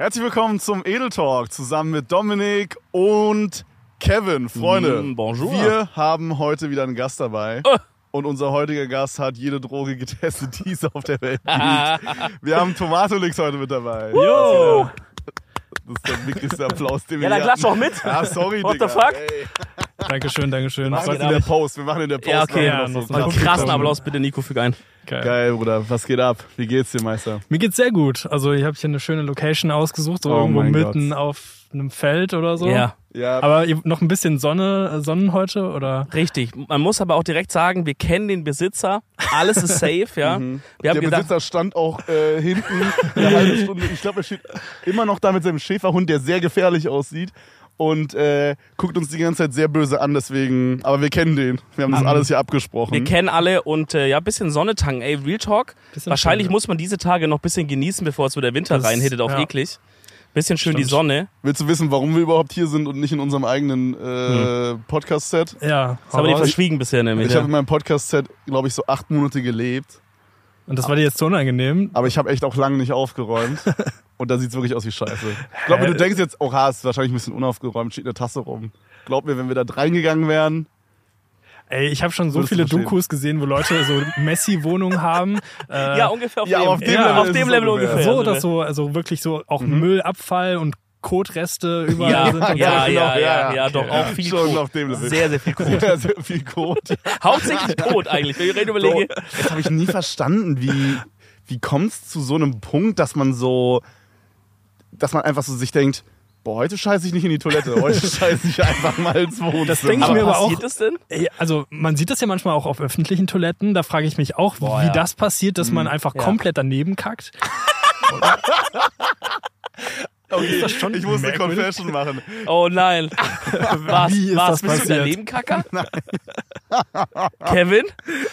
Herzlich willkommen zum Edel Talk zusammen mit Dominik und Kevin. Freunde, Mm, bonjour. wir haben heute wieder einen Gast dabei. Oh. Und unser heutiger Gast hat jede Droge getestet, die es auf der Welt gibt. Wir haben Tomatolix heute mit dabei. Jo! Das ist der wirklichste Applaus, den wir Ja, dann klatsch doch mit. Ja, sorry, What Digga. the fuck? Ey, Dankeschön, Dankeschön. wir machen in der Post. Wir machen in der Post. Ja, okay. Ja, noch einen so Einen Krass. krassen Applaus bitte, Nico, füg ein. geil. Geil, Bruder. Was geht ab? Wie geht's dir, Meister? Mir geht's sehr gut. Also ich habe hier eine schöne Location ausgesucht, so Oh irgendwo mitten Gott. auf einem Feld oder so. Ja, Ja, Aber noch ein bisschen Sonne, äh, Sonnen heute oder? richtig. Man muss aber auch direkt sagen, wir kennen den Besitzer. Alles ist safe, ja. Wir haben Mhm. der gedacht, Besitzer stand auch äh, hinten eine halbe Stunde. Ich glaube, er steht immer noch da mit seinem Schäferhund, der sehr gefährlich aussieht. Und äh, guckt uns die ganze Zeit sehr böse an, deswegen. Aber wir kennen den. Wir haben das Mhm. alles hier abgesprochen. wir kennen alle und äh, ja, ein bisschen Sonne tanken. Ey, Real Talk. Bisschen Wahrscheinlich Sonne. muss man diese Tage noch ein bisschen genießen, bevor es so der Winter Das- reinhittet auf ja. eklig. Bisschen schön die Stimmt. Sonne. Willst du wissen, warum wir überhaupt hier sind und nicht in unserem eigenen äh, Hm. Podcast-Set? Ja. Das haben wir dir verschwiegen bisher nämlich. Ich habe Ja. in meinem Podcast-Set, glaube ich, so acht Monate gelebt. Und das war dir jetzt so unangenehm? Aber ich habe echt auch lange nicht aufgeräumt. Und da sieht's wirklich aus wie Scheiße. Ich glaube, Hä? du denkst jetzt, oh, ha, ist wahrscheinlich ein bisschen unaufgeräumt, steht eine Tasse rum. Glaub mir, wenn wir da reingegangen wären, Ey, ich habe schon so Würdest viele. Dokus gesehen, wo Leute so Messi-Wohnungen haben. Äh, ja, ungefähr auf Ja, dem, auf dem Level auf dem es Level ungefähr. ungefähr. so sind oder wir. so, also wirklich so auch Müllabfall und Kotreste überall Ja, sind. und ja, so. ja, Genau, ja, ja, doch auch viel Schon Kot. auf dem Level. Sehr, sehr viel Kot. sehr, sehr viel Code. Hauptsächlich Kot eigentlich. Wenn ich rede So, überlege. das habe ich nie verstanden, wie, wie kommt's zu so einem Punkt, dass man so, dass man einfach so sich denkt, boah, heute scheiße ich nicht in die Toilette, heute scheiße ich einfach mal ins Wohnzimmer. Das denk ich Aber mir aber passiert auch- das denn? Also man sieht das ja manchmal auch auf öffentlichen Toiletten. Da frage ich mich auch, Boah, wie ja. das passiert, dass man einfach Ja. komplett daneben kackt. okay, ist das schon ich muss eine? Confession machen. Oh nein. Was, Wie ist was das bist du passiert? daneben, Kacker? Kevin?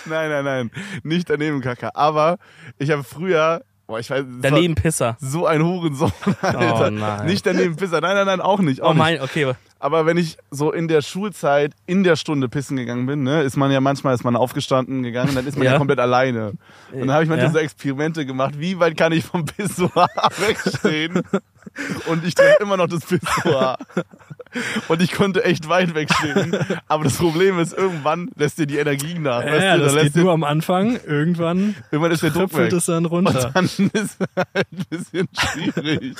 Nein, nein, nein, nicht daneben, Kaka. Aber ich habe früher, boah, ich weiß, Daneben Pisser. so ein Hurensohn, Alter. Oh nein. Nicht daneben Pisser, nein, nein, nein, auch nicht. Auch Oh nicht. mein, okay. Aber wenn ich so in der Schulzeit in der Stunde pissen gegangen bin, ne, ist man ja manchmal ist man aufgestanden gegangen, dann ist man ja, Ja. komplett alleine. Und dann habe ich manchmal Ja. so Experimente gemacht, wie weit kann ich vom Pissoir wegstehen? Und ich treffe immer noch das Pissoir. Und ich konnte echt weit wegstehen. Aber das Problem ist, irgendwann lässt dir die Energie nach. weißt Ja, du? das geht lässt dir, nur am Anfang. Irgendwann irgendwann ist der Druck weg. es dann runter. Und dann ist es halt ein bisschen schwierig.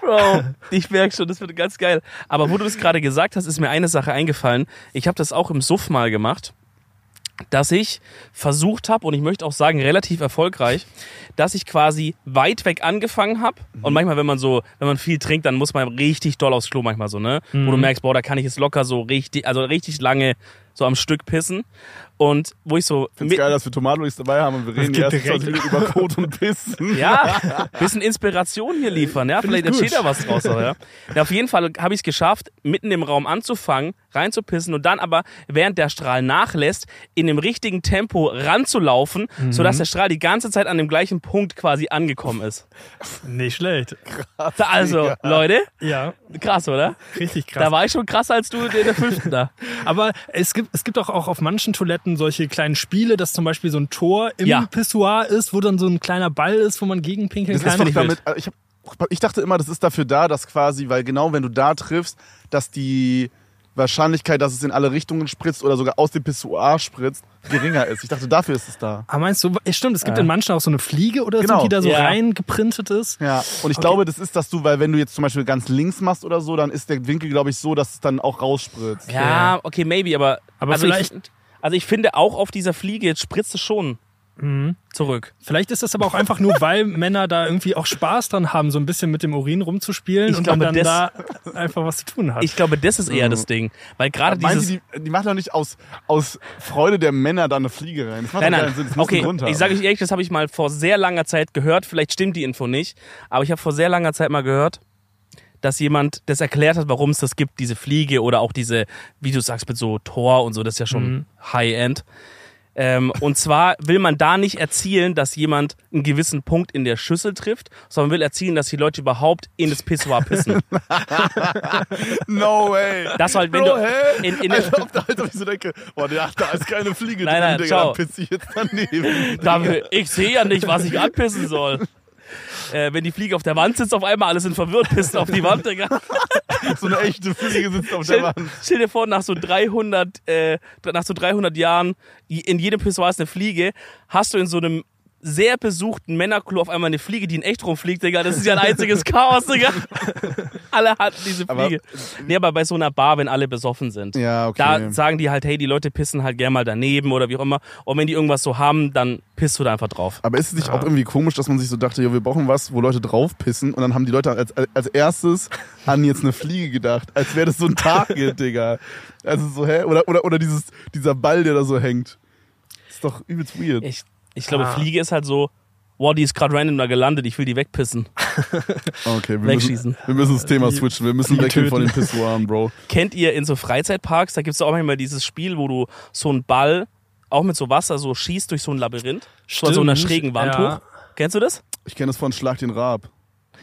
Bro, ich merke schon, das wird ganz geil. Aber wo du das gerade gesagt hast, ist mir eine Sache eingefallen. Ich habe das auch im Suff mal gemacht, dass ich versucht habe, und ich möchte auch sagen, relativ erfolgreich, dass ich quasi weit weg angefangen habe. Und manchmal, wenn man so, wenn man viel trinkt, dann muss man richtig doll aufs Klo manchmal so, ne? Wo du merkst, boah, da kann ich jetzt locker so richtig, also richtig lange so am Stück pissen. Und wo ich so Ich finde es geil, dass wir Tomatenlis dabei haben und wir reden die geht ersten 20 direkt. Minuten über Kot und Pissen. Ja, bisschen Inspiration hier liefern, ja. Vielleicht ich gut. entsteht da was draus, ja. ja. Auf jeden Fall habe ich es geschafft, mitten im Raum anzufangen, reinzupissen und dann aber, während der Strahl nachlässt, in dem richtigen Tempo ranzulaufen, Mhm. sodass der Strahl die ganze Zeit an dem gleichen Punkt quasi angekommen ist. Nicht schlecht. Also, Ja. Leute, Ja, krass, oder? richtig krass. Da war ich schon krasser als du in der fünften da. Aber es gibt, es gibt auch, auch auf manchen Toiletten solche kleinen Spiele, dass zum Beispiel so ein Tor im Ja. Pissoir ist, wo dann so ein kleiner Ball ist, wo man gegenpinkeln Das kann. ist damit, ich, hab, ich dachte immer, das ist dafür da, dass quasi, weil genau wenn du da triffst, dass die Wahrscheinlichkeit, dass es in alle Richtungen spritzt oder sogar aus dem Pissoir spritzt, geringer ist. Ich dachte, dafür ist es da. Ah, meinst du, stimmt, es gibt Ja. in manchen auch so eine Fliege oder Genau. so, die da so Ja. reingeprintet ist. Ja, und ich glaube, das ist, dass du, weil wenn du jetzt zum Beispiel ganz links machst oder so, dann ist der Winkel, glaube ich, so, dass es dann auch rausspritzt. Ja, okay, maybe, aber. Aber also vielleicht- Ich, also ich finde auch auf dieser Fliege, jetzt spritzt es schon Mhm. zurück. Vielleicht ist das aber auch einfach nur, weil Männer da irgendwie auch Spaß dran haben, so ein bisschen mit dem Urin rumzuspielen Ich und glaube, man dann das- da einfach was zu tun hat. Ich glaube, das ist eher das Ding. Weil gerade dieses. Sie, die, die machen doch nicht aus, aus Freude der Männer da eine Fliege rein. Das macht Nein, doch nein. Sinn. Das Okay, ich sage euch ehrlich, das habe ich mal vor sehr langer Zeit gehört. Vielleicht stimmt die Info nicht, aber ich habe vor sehr langer Zeit mal gehört, dass jemand das erklärt hat, warum es das gibt, diese Fliege oder auch diese, wie du sagst, mit so Tor und so, das ist ja schon Mhm. High-End. Ähm, und zwar will man da nicht erzielen, dass jemand einen gewissen Punkt in der Schüssel trifft, sondern will erzielen, dass die Leute überhaupt in das Pissoir pissen. No way. Das halt, wenn Bro, du hä? in, in, Alter, als ob ich so denke, boah, da, da ist keine Fliege Nein, drin, nein, Digga, ciao. dann pisse ich jetzt daneben. da, ich sehe ja nicht, was ich anpissen soll. Äh, wenn die Fliege auf der Wand sitzt, auf einmal alle sind verwirrt, pissen auf die Wand, Digga. So eine echte Fliege sitzt auf der Stell, Wand. stell dir vor, nach so 300, äh, nach so 300 Jahren, in jedem Pissoir ist eine Fliege, hast du in so einem sehr besuchten Männerklo auf einmal eine Fliege, die in echt rumfliegt, Digga. Das ist ja ein einziges Chaos, Digga. alle hatten diese Aber- Fliege. nee, aber bei so einer Bar, wenn alle besoffen sind, Ja, okay. da sagen die halt, hey, die Leute pissen halt gerne mal daneben oder wie auch immer. Und wenn die irgendwas so haben, dann pisst du da einfach drauf. Aber ist es nicht auch irgendwie komisch, dass man sich so dachte, jo, wir brauchen was, wo Leute drauf pissen und dann haben die Leute als, als erstes an jetzt eine Fliege gedacht, als wäre das so ein Target, Digga. Also so, hä? Oder, oder, oder dieses, dieser Ball, der da so hängt. Ist doch übelst weird. Ich, ich glaube, Ah. Fliege ist halt so, wow, die ist gerade random da gelandet, ich will die wegpissen. Okay, wir Wegschießen. müssen, wir müssen das Thema switchen. Wir müssen weggehen von den. Pissoiren, Bro. Kennt ihr in so Freizeitparks, da gibt's auch manchmal dieses Spiel, wo du so einen Ball auch mit so Wasser so schießt durch so ein Labyrinth. Von so einer Stimmt, schrägen Wand ja. hoch. Kennst du das? Ich kenne das von Schlag den Raab.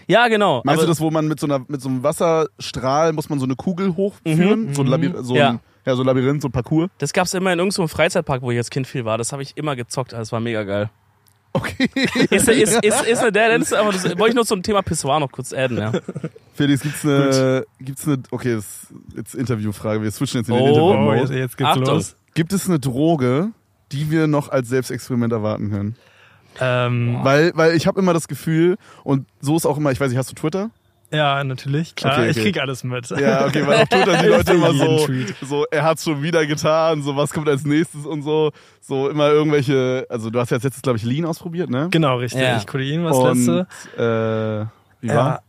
Ja, genau. Meinst aber, du das, wo man mit so, einer, mit so einem Wasserstrahl muss man so eine Kugel hochführen? So ein, Labyr so, Mhm. Ja. ein, ja, so ein Labyrinth, so ein Parcours? Das gab's immer in irgendeinem Freizeitpark, wo ich als Kind viel war. Das habe ich immer gezockt, das war mega geil. Okay. Ist, ist, ist, ist eine der, das, ist aber das wollte ich nur zum Thema Pissoir noch kurz adden, ja. Felix, gibt's eine, gibt's eine, okay, das ist jetzt Interviewfrage. Wir switchen jetzt in den Oh. Oh, Interview. jetzt, jetzt geht's Achtung. los. Gibt es eine Droge, die wir noch als Selbstexperiment erwarten können? Ähm, Weil, weil ich habe immer das Gefühl, und so ist auch immer, ich weiß nicht, hast du Twitter? Ja, natürlich, klar. Okay, Ich okay. krieg alles mit. Ja, okay, weil auf Twitter die Leute immer so, so, er hat's schon wieder getan, so, was kommt als nächstes und so. So immer irgendwelche, also du hast ja jetzt letztes, glaube ich, Lean ausprobiert, ne? Genau, richtig. Ja. Kodein war das Und, letzte. äh, wie Ja. war?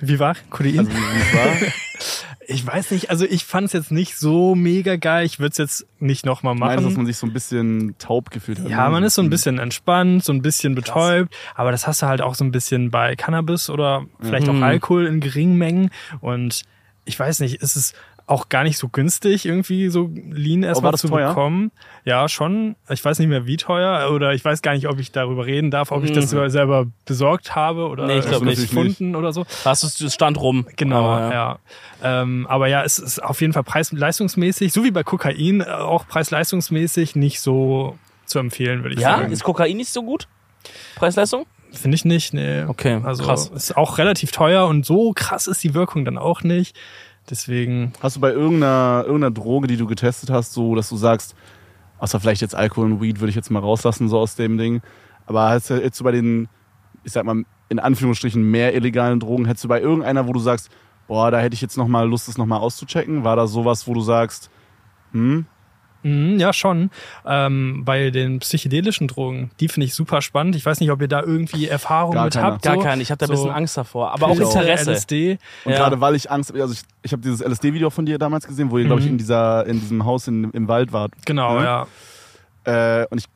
Wie war Kodein? Also, wie, war? ich weiß nicht, also ich fand es jetzt nicht so mega geil. Ich würde es jetzt nicht nochmal machen. Meinst du, dass man sich so ein bisschen taub gefühlt hat? Ja, ne? man ist so ein bisschen entspannt, so ein bisschen betäubt, aber das hast du halt auch so ein bisschen bei Cannabis oder vielleicht auch Mhm. Alkohol in geringen Mengen und ich weiß nicht, ist es auch gar nicht so günstig, irgendwie so Lean erstmal das zu teuer? bekommen. Ja, schon. Ich weiß nicht mehr wie teuer oder ich weiß gar nicht, ob ich darüber reden darf, ob ich das selber besorgt habe oder Nee, ich glaub nicht. gefunden oder so. Hast du es stand rum. Genau, Aber, ja. Ähm, aber ja, es ist auf jeden Fall preis-leistungsmäßig, so wie bei Kokain, äh, auch preis-leistungsmäßig nicht so zu empfehlen, würde ich Ja, sagen. ist Kokain nicht so gut? Preis-Leistung? Finde ich nicht, nee. Okay, also krass. ist auch relativ teuer und so krass ist die Wirkung dann auch nicht. Deswegen, Hast du bei irgendeiner, irgendeiner Droge, die du getestet hast, so, dass du sagst, außer vielleicht jetzt Alkohol und Weed würde ich jetzt mal rauslassen, so aus dem Ding. Aber hast du jetzt so bei den, ich sag mal, in Anführungsstrichen mehr illegalen Drogen, hättest du bei irgendeiner, wo du sagst, boah, da hätte ich jetzt nochmal Lust, das nochmal auszuchecken? War da sowas, wo du sagst, hm, mh, ja schon. Ähm, bei den psychedelischen Drogen, die finde ich super spannend. Ich weiß nicht, ob ihr da irgendwie Erfahrung Gar mit keine. habt. Gar so, keinen. Ich habe da ein so bisschen Angst davor. Aber auch Pilze, Interesse. LSD. Und Ja. gerade weil ich Angst, also ich, ich habe dieses LSD-Video von dir damals gesehen, wo ihr, glaube ich, Mhm. in dieser, in diesem Haus in, im Wald wart. Genau, Ja. ja. Äh, und ich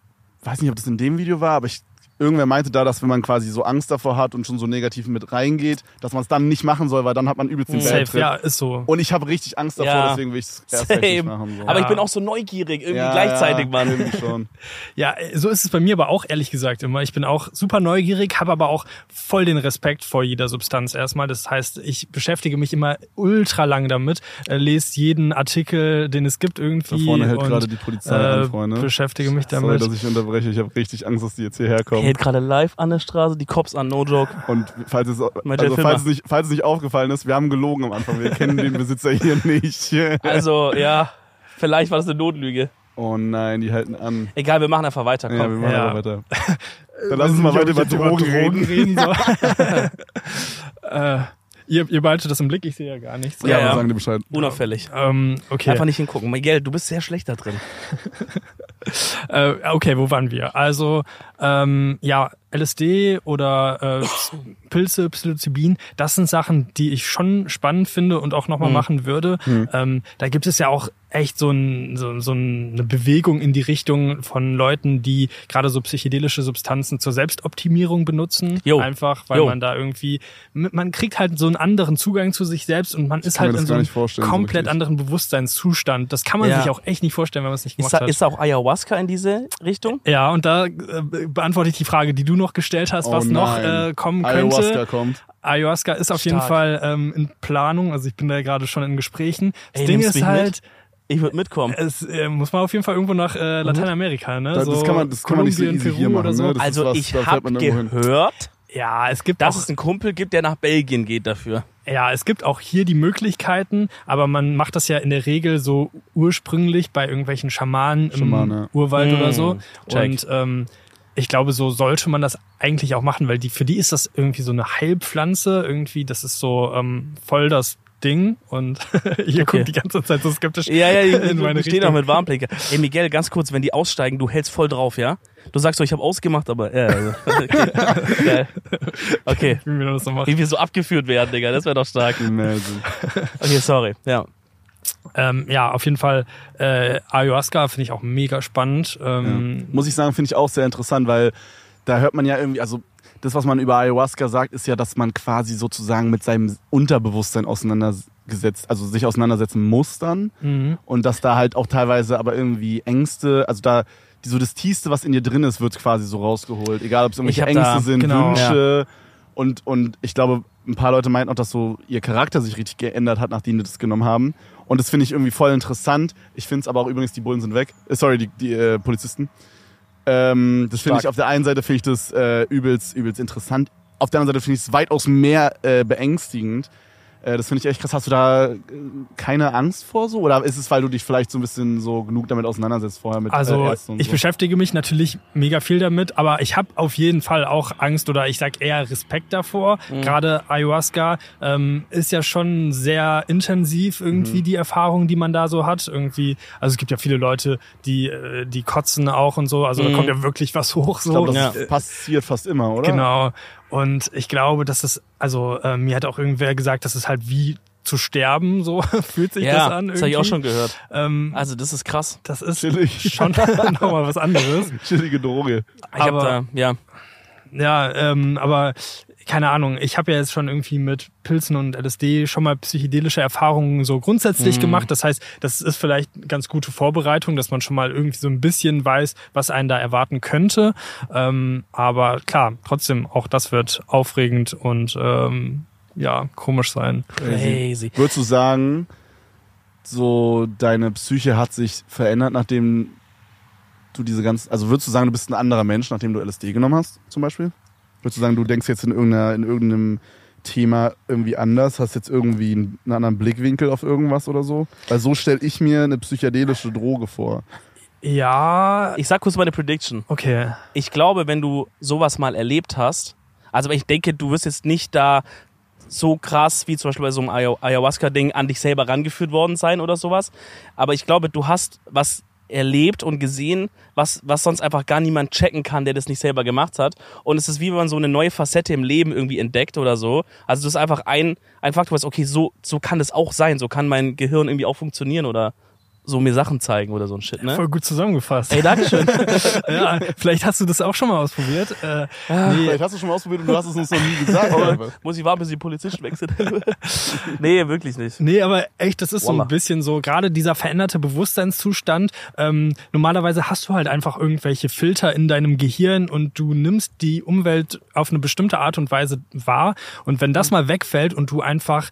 weiß nicht, ob das in dem Video war, aber ich, irgendwer meinte da, dass wenn man quasi so Angst davor hat und schon so negativ mit reingeht, dass man es dann nicht machen soll, weil dann hat man übelst den Bad Safe, ja, ist so. Und ich habe richtig Angst davor, Ja. deswegen will ich es erst recht Same. nicht machen. So. Aber ich bin auch so neugierig, irgendwie Ja, gleichzeitig, Mann. irgendwie schon. Ja, so ist es bei mir aber auch ehrlich gesagt immer. Ich bin auch super neugierig, habe aber auch voll den Respekt vor jeder Substanz erstmal. Das heißt, ich beschäftige mich immer ultra lang damit, äh, lese jeden Artikel, den es gibt irgendwie. Da vorne hält und, gerade die Polizei an, äh, Freunde. beschäftige mich Sorry, damit. dass ich unterbreche. Ich habe richtig Angst, dass die jetzt hierher kommen. Hält gerade live an der Straße, die Cops an, no joke. Und falls es, also falls, es nicht, falls es nicht aufgefallen ist, wir haben gelogen am Anfang. Wir kennen den Besitzer hier nicht. Also, ja, vielleicht war das eine Notlüge. Oh nein, die halten an. Egal, wir machen einfach weiter, Ja, wir komm. machen Ja. aber weiter. Dann lass uns mal weiter über Drogen reden. so. äh, ihr, ihr behaltet das im Blick, ich sehe ja gar nichts. Ja, Ja, sagen dir Bescheid. Unauffällig. Ähm, okay. Einfach nicht hingucken. Miguel, du bist sehr schlecht da drin. Äh, okay, wo waren wir? Also, ähm, ja, LSD oder äh, Pilze, Psilocybin, das sind Sachen, die ich schon spannend finde und auch nochmal Mhm. machen würde. Ähm, da gibt es ja auch echt so, ein, so, so eine Bewegung in die Richtung von Leuten, die gerade so psychedelische Substanzen zur Selbstoptimierung benutzen. Jo. Einfach, weil Jo. man da irgendwie, man kriegt halt so einen anderen Zugang zu sich selbst und man ist kann mir halt in so einem so komplett wirklich. anderen Bewusstseinszustand. Das kann man Ja. sich auch echt nicht vorstellen, wenn man es nicht Ist gemacht da, hat. ist da auch Ayahuasca in diese Richtung? Ja, und da äh, beantworte ich die Frage, die du noch gestellt hast, Oh was noch nein. äh, kommen könnte. Ayahuasca kommt. Ayahuasca ist auf jeden Stark. Fall ähm, in Planung, also ich bin da gerade schon in Gesprächen. Das Ey, Ding ist halt, mit? Ich würde mitkommen. es äh, muss man auf jeden Fall irgendwo nach äh, Lateinamerika, ne? Das, so das kann man, das kann man nicht so easy Peru hier machen. oder so. Ne? Das Also was, ich da habe gehört, Ja, es gibt Dass auch, es einen Kumpel gibt, der nach Belgien geht dafür. ja, es gibt auch hier die Möglichkeiten, aber man macht das ja in der Regel so ursprünglich bei irgendwelchen Schamanen im Schamane, ja. Urwald Mm, oder so. check. Und ähm, ich glaube, so sollte man das eigentlich auch machen, weil die für die ist das irgendwie so eine Heilpflanze, irgendwie, das ist so ähm, voll das Ding und ihr Okay. guckt die ganze Zeit so skeptisch Ja, ja, in meine ich stehe noch mit Warnblinker. Ey, Miguel, ganz kurz, wenn die aussteigen, du hältst voll drauf, ja? Du sagst so, ich habe ausgemacht, aber also, okay. Geil. okay. Wie man das so macht. Wie wir so abgeführt werden, Digga, das wäre doch stark. Imagine. Okay, sorry. Ja. Ähm, ja, auf jeden Fall äh, Ayahuasca finde ich auch mega spannend. Ähm, Muss ich sagen, finde ich auch sehr interessant, weil da hört man ja irgendwie, also das, was man über Ayahuasca sagt, ist ja, dass man quasi sozusagen mit seinem Unterbewusstsein auseinandergesetzt, also sich auseinandersetzen muss dann. Mhm. Und dass da halt auch teilweise aber irgendwie Ängste, also da so das Tiefste, was in dir drin ist, wird quasi so rausgeholt. Egal, ob es irgendwelche Ängste da- sind, genau, Wünsche. Und, und ich glaube, ein paar Leute meinten auch, dass so ihr Charakter sich richtig geändert hat, nachdem die das genommen haben. Und das finde ich irgendwie voll interessant. Ich finde es aber auch übrigens, die Bullen sind weg. Äh, sorry, die, die äh, Polizisten. Ähm, das finde ich auf der einen Seite finde ich das äh, übelst, übelst interessant. Auf der anderen Seite finde ich es weitaus mehr äh, beängstigend. Äh, das finde ich echt krass. Hast du da äh, keine Angst vor so? Oder ist es, weil du dich vielleicht so ein bisschen so genug damit auseinandersetzt vorher mit äh, Also und ich so? beschäftige mich natürlich mega viel damit, aber ich habe auf jeden Fall auch Angst oder ich sag eher Respekt davor. Mhm. Gerade Ayahuasca ähm, ist ja schon sehr intensiv irgendwie Mhm. die Erfahrung, die man da so hat. Irgendwie, also es gibt ja viele Leute, die äh, die kotzen auch und so. Also da Mhm. kommt ja wirklich was hoch so. Ich glaube, das Ja. passiert fast immer, oder? Genau. Und ich glaube, dass es, also äh, mir hat auch irgendwer gesagt, dass es halt wie zu sterben, so fühlt sich das Ja, an. das habe ich auch irgendwie. schon gehört. Ähm, Also, das ist krass. das ist Chillig. schon nochmal was anderes. Chillige Droge. Ich Aber- da, ja. Ja, ähm, aber keine Ahnung, ich habe ja jetzt schon irgendwie mit Pilzen und LSD schon mal psychedelische Erfahrungen so grundsätzlich Mhm. gemacht. Das heißt, das ist vielleicht eine ganz gute Vorbereitung, dass man schon mal irgendwie so ein bisschen weiß, was einen da erwarten könnte. Ähm, aber klar, trotzdem, auch das wird aufregend und ähm, ja, komisch sein. Crazy. Würdest du sagen, so deine Psyche hat sich verändert, nachdem du diese ganzen, also würdest du sagen, du bist ein anderer Mensch, nachdem du LSD genommen hast, zum Beispiel? Würdest du sagen, du denkst jetzt in, irgendeiner, in irgendeinem Thema irgendwie anders, hast jetzt irgendwie einen, anderen Blickwinkel auf irgendwas oder so? Weil so stelle ich mir eine psychedelische Droge vor. Ja, Ich sag kurz meine Prediction. okay. Ich glaube, wenn du sowas mal erlebt hast, also ich denke, du wirst jetzt nicht da so krass wie zum Beispiel bei so einem Ayahu- Ayahuasca-Ding an dich selber rangeführt worden sein oder sowas. Aber ich glaube, du hast was erlebt und gesehen, was, was sonst einfach gar niemand checken kann, der das nicht selber gemacht hat. Und es ist wie wenn man so eine neue Facette im Leben irgendwie entdeckt oder so. Also das ist einfach ein, ein Faktor, was, okay, so, so kann das auch sein, so kann mein Gehirn irgendwie auch funktionieren oder so mir Sachen zeigen oder so ein Shit, ne? Voll gut zusammengefasst. Ey, Dankeschön. ja, vielleicht hast du das auch schon mal ausprobiert. Äh, nee, Vielleicht hast du schon mal ausprobiert und du hast es uns noch nie gesagt. Aber muss ich warten, bis die Polizisten sind? nee, wirklich nicht. Nee, aber echt, das ist so Wallah. ein bisschen so, gerade dieser veränderte Bewusstseinszustand. Ähm, normalerweise hast du halt einfach irgendwelche Filter in deinem Gehirn und du nimmst die Umwelt auf eine bestimmte Art und Weise wahr. Und wenn das mal wegfällt und du einfach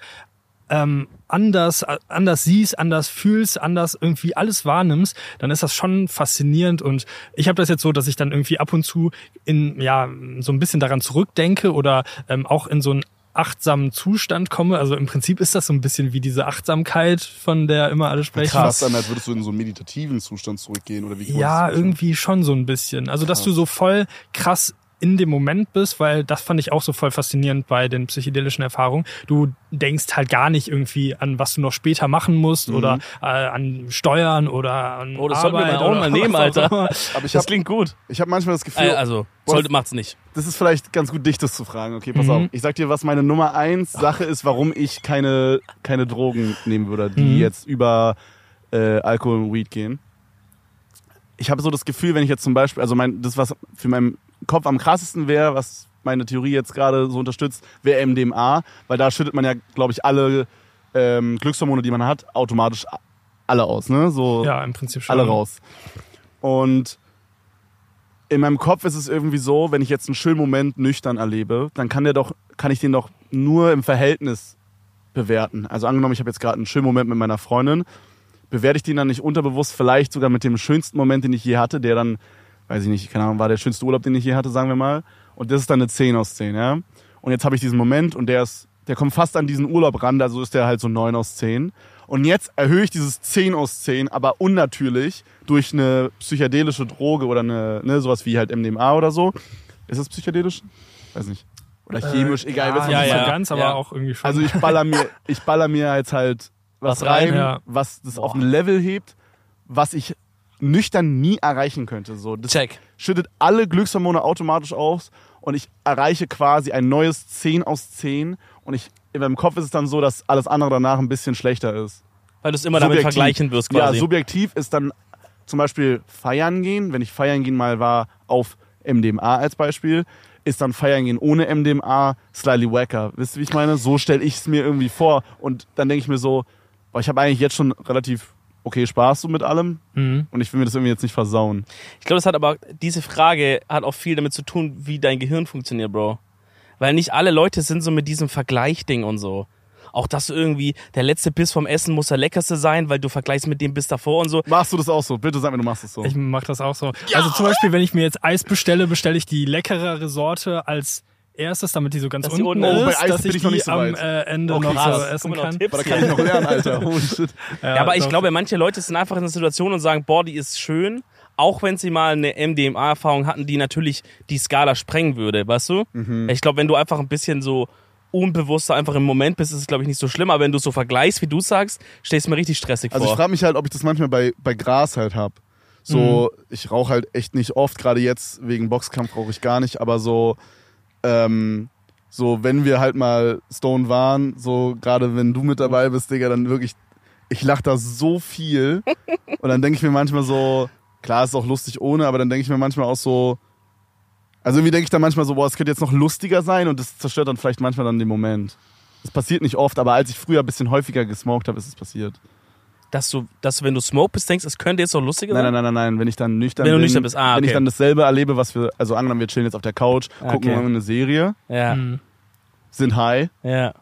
ähm, anders, äh, anders siehst, anders fühlst, anders irgendwie alles wahrnimmst, dann ist das schon faszinierend. Und ich habe das jetzt so, dass ich dann irgendwie ab und zu in ja so ein bisschen daran zurückdenke oder ähm, auch in so einen achtsamen Zustand komme. Also im Prinzip ist das so ein bisschen wie diese Achtsamkeit, von der immer alle sprechen. Krass an, als würdest du in so einen meditativen Zustand zurückgehen oder wie Ja, irgendwie schon so ein bisschen. Also, dass du so voll krass in dem Moment bist, weil das fand ich auch so voll faszinierend bei den psychedelischen Erfahrungen. Du denkst halt gar nicht irgendwie an, was du noch später machen musst oder äh, an Steuern oder an Oh, das sollten wir mal auch mal nehmen, Alter. Aber ich Das habe klingt gut. ich hab manchmal das Gefühl, Äh, also, sollte, macht's nicht. das ist vielleicht ganz gut, dich das zu fragen. Okay, pass Mhm. auf. Ich sag dir, was meine Nummer eins Sache ist, warum ich keine, keine Drogen nehmen würde, die Mhm. jetzt über äh, Alkohol und Weed gehen. Ich habe so das Gefühl, wenn ich jetzt zum Beispiel, also mein, das, was für meinen Kopf am krassesten wäre, was meine Theorie jetzt gerade so unterstützt, wäre MDMA, weil da schüttet man ja, glaube ich, alle ähm, Glückshormone, die man hat, automatisch alle aus, ne? So Ja, im Prinzip schon. alle raus. Und in meinem Kopf ist es irgendwie so, wenn ich jetzt einen schönen Moment nüchtern erlebe, dann kann der doch, kann ich den doch nur im Verhältnis bewerten. Also angenommen, ich habe jetzt gerade einen schönen Moment mit meiner Freundin, bewerte ich den dann nicht unterbewusst, vielleicht sogar mit dem schönsten Moment, den ich je hatte, der dann, weiß ich nicht, keine Ahnung, war der schönste Urlaub, den ich je hatte, sagen wir mal. Und das ist dann eine 10 aus 10, ja. Und jetzt habe ich diesen Moment und der ist, der kommt fast an diesen Urlaub ran, also ist der halt so 9 aus 10. Und jetzt erhöhe ich dieses 10 aus 10, aber unnatürlich durch eine psychedelische Droge oder eine, ne, sowas wie halt MDMA oder so. Ist das psychedelisch? Weiß nicht. Oder chemisch, egal. ja, ja, was ja, meine? ganz, aber Ja. auch irgendwie schon. Also ich baller mir, ich baller mir jetzt halt was, Was rein, rein, ja. was das auf ein Level hebt, was ich nüchtern nie erreichen könnte. So, das Check. schüttet alle Glückshormone automatisch aus und ich erreiche quasi ein neues 10 aus 10 und ich in meinem Kopf ist es dann so, dass alles andere danach ein bisschen schlechter ist. Weil du es immer damit Subjektiv. vergleichen wirst Ja, quasi. subjektiv ist dann zum Beispiel feiern gehen, wenn ich feiern gehen mal war auf MDMA als Beispiel, ist dann feiern gehen ohne MDMA slightly wacker. Wisst ihr, wie ich meine? So stelle ich es mir irgendwie vor und dann denke ich mir so, boah, ich habe eigentlich jetzt schon relativ okay Spaß so mit allem Mhm. und ich will mir das irgendwie jetzt nicht versauen. Ich glaube, das hat aber, diese Frage hat auch viel damit zu tun, wie dein Gehirn funktioniert, Bro. Weil nicht alle Leute sind so mit diesem Vergleichding und so. Auch dass du irgendwie, der letzte Biss vom Essen muss der leckerste sein, weil du vergleichst mit dem Biss davor und so. Machst du das auch so? Bitte sag mir, du machst es so. Ich mach das auch so. Also zum Beispiel, wenn ich mir jetzt Eis bestelle, bestelle ich die leckerere Sorte als erstes, damit die so ganz Dass unten unten ist. Oh, bei Eis dass ich ich noch die nicht so am äh, Ende Okay, noch krass. so essen kann. Tipps aber da kann ich noch lernen, Alter. Holy shit. Ja, aber ich glaube, manche Leute sind einfach in einer Situation und sagen, boah, die ist schön, auch wenn sie mal eine MDMA-Erfahrung hatten, die natürlich die Skala sprengen würde, weißt du? Mhm. Ich glaube, wenn du einfach ein bisschen so unbewusster einfach im Moment bist, ist es, glaube ich, nicht so schlimm. Aber wenn du so vergleichst, wie du sagst, stellst du mir richtig stressig Also ich vor. frage mich halt, ob ich das manchmal bei, bei Gras halt hab. So, Mhm. ich rauche halt echt nicht oft, gerade jetzt wegen Boxkampf rauche ich gar nicht, aber so, ähm, so wenn wir halt mal Stone waren, so gerade wenn du mit dabei bist, Digga, dann wirklich, ich lach da so viel und dann denke ich mir manchmal so, klar ist auch lustig ohne, aber dann denke ich mir manchmal auch so, also irgendwie denke ich dann manchmal so, boah, es könnte jetzt noch lustiger sein und das zerstört dann vielleicht manchmal dann den Moment. Das passiert nicht oft, aber als ich früher ein bisschen häufiger gesmoked habe, ist es passiert. Dass du, dass du, wenn du Smoke bist, denkst, es könnte jetzt noch lustiger Nein, sein? nein, nein, nein, nein. Wenn ich dann nüchtern Wenn du bin, nüchtern bist, ah, wenn ich okay. dann dasselbe erlebe, was wir, also angenommen, wir chillen jetzt auf der Couch, gucken Okay. eine Serie, Ja, sind high, ja,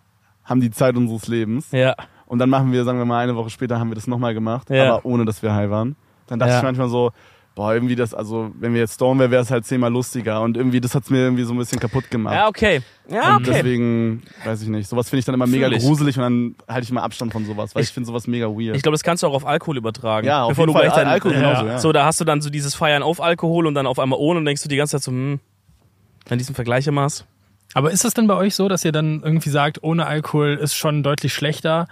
haben die Zeit unseres Lebens ja. und dann machen wir, sagen wir mal, eine Woche später haben wir das nochmal gemacht, Ja. aber ohne, dass wir high waren. Dann dachte ich manchmal so, boah, irgendwie das, also wenn wir jetzt Storm wäre, wäre es halt zehnmal lustiger und irgendwie, das hat's mir irgendwie so ein bisschen kaputt gemacht. Ja, okay. Ja, Und okay. deswegen, weiß ich nicht, sowas finde ich dann immer mega Fühl ich. gruselig und dann halte ich immer Abstand von sowas, weil ich, Ich- finde sowas mega weird. Ich glaube, das kannst du auch auf Alkohol übertragen. ja, auf Bevor jeden du Fall. Al Alkohol Ja. genauso, ja. So, da hast du dann so dieses Feiern auf Alkohol und dann auf einmal ohne und denkst du die ganze Zeit so, hm, wenn du diesen Vergleich machst. Aber ist es denn bei euch so, dass ihr dann irgendwie sagt, ohne Alkohol ist schon deutlich schlechter?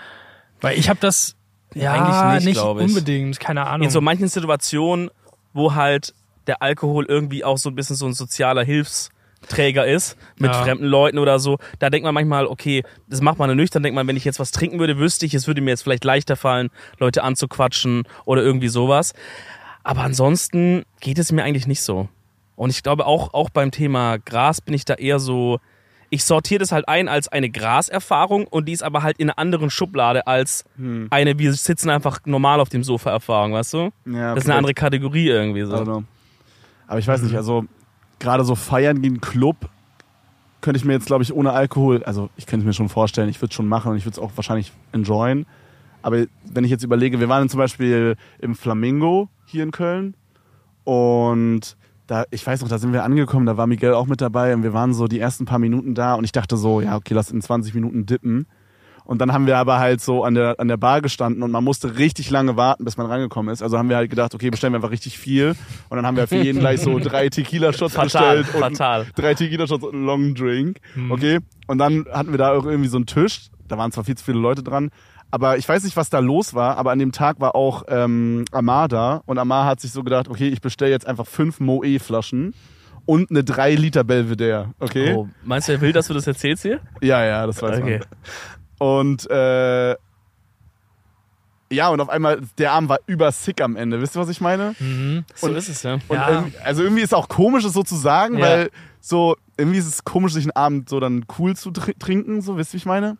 Weil ich habe das ja Eigentlich nicht, ich. unbedingt, keine Ahnung. In so manchen Situationen, wo halt der Alkohol irgendwie auch so ein bisschen so ein sozialer Hilfsträger ist, mit Ja. fremden Leuten oder so, da denkt man manchmal, okay, das macht man nüchtern, denkt man, wenn ich jetzt was trinken würde, wüsste ich, es würde mir jetzt vielleicht leichter fallen, Leute anzuquatschen oder irgendwie sowas. Aber ansonsten geht es mir eigentlich nicht so. Und ich glaube auch, auch beim Thema Gras bin ich da eher so, ich sortiere das halt ein als eine Graserfahrung und die ist aber halt in einer anderen Schublade als Hm. eine, wir sitzen einfach normal auf dem Sofa Erfahrung, weißt du? Ja, Das ist eine andere Kategorie irgendwie so. know. Aber ich weiß nicht, also gerade so feiern gehen Club könnte ich mir jetzt, glaube ich, ohne Alkohol, also ich könnte es mir schon vorstellen, ich würde es schon machen und ich würde es auch wahrscheinlich enjoyen. Aber wenn ich jetzt überlege, wir waren zum Beispiel im Flamingo hier in Köln und da, ich weiß noch, da sind wir angekommen, da war Miguel auch mit dabei und wir waren so die ersten paar Minuten da und ich dachte so, ja, okay, lass in 20 Minuten dippen. Und dann haben wir aber halt so an der, an der Bar gestanden und man musste richtig lange warten, bis man rangekommen ist. Also haben wir halt gedacht, okay, bestellen wir einfach richtig viel. Und dann haben wir für jeden gleich so drei Tequila-Shots Fatal, bestellt. Und fatal. Drei Tequila-Shots und einen Long Drink. Okay. Und dann hatten wir da auch irgendwie so einen Tisch. Da waren zwar viel zu viele Leute dran. Aber ich weiß nicht, was da los war, aber an dem Tag war auch ähm, Amar da. Und Amar hat sich so gedacht, okay, ich bestelle jetzt einfach fünf Moe-Flaschen und eine 3 Liter Belvedere. Okay? Oh, meinst du, er will, dass du das erzählst hier? Ja, ja, das weiß Okay. man. Und äh, ja, und auf einmal, der Arm war übersick am Ende. Wisst ihr, was ich meine? mhm. So Und- ist es, ja. Und Ja. irgendwie, also irgendwie ist es auch komisch, es so zu sagen, Ja. weil so, irgendwie ist es komisch, sich einen Abend so dann cool zu tr trinken, so, wisst ihr, wie ich meine?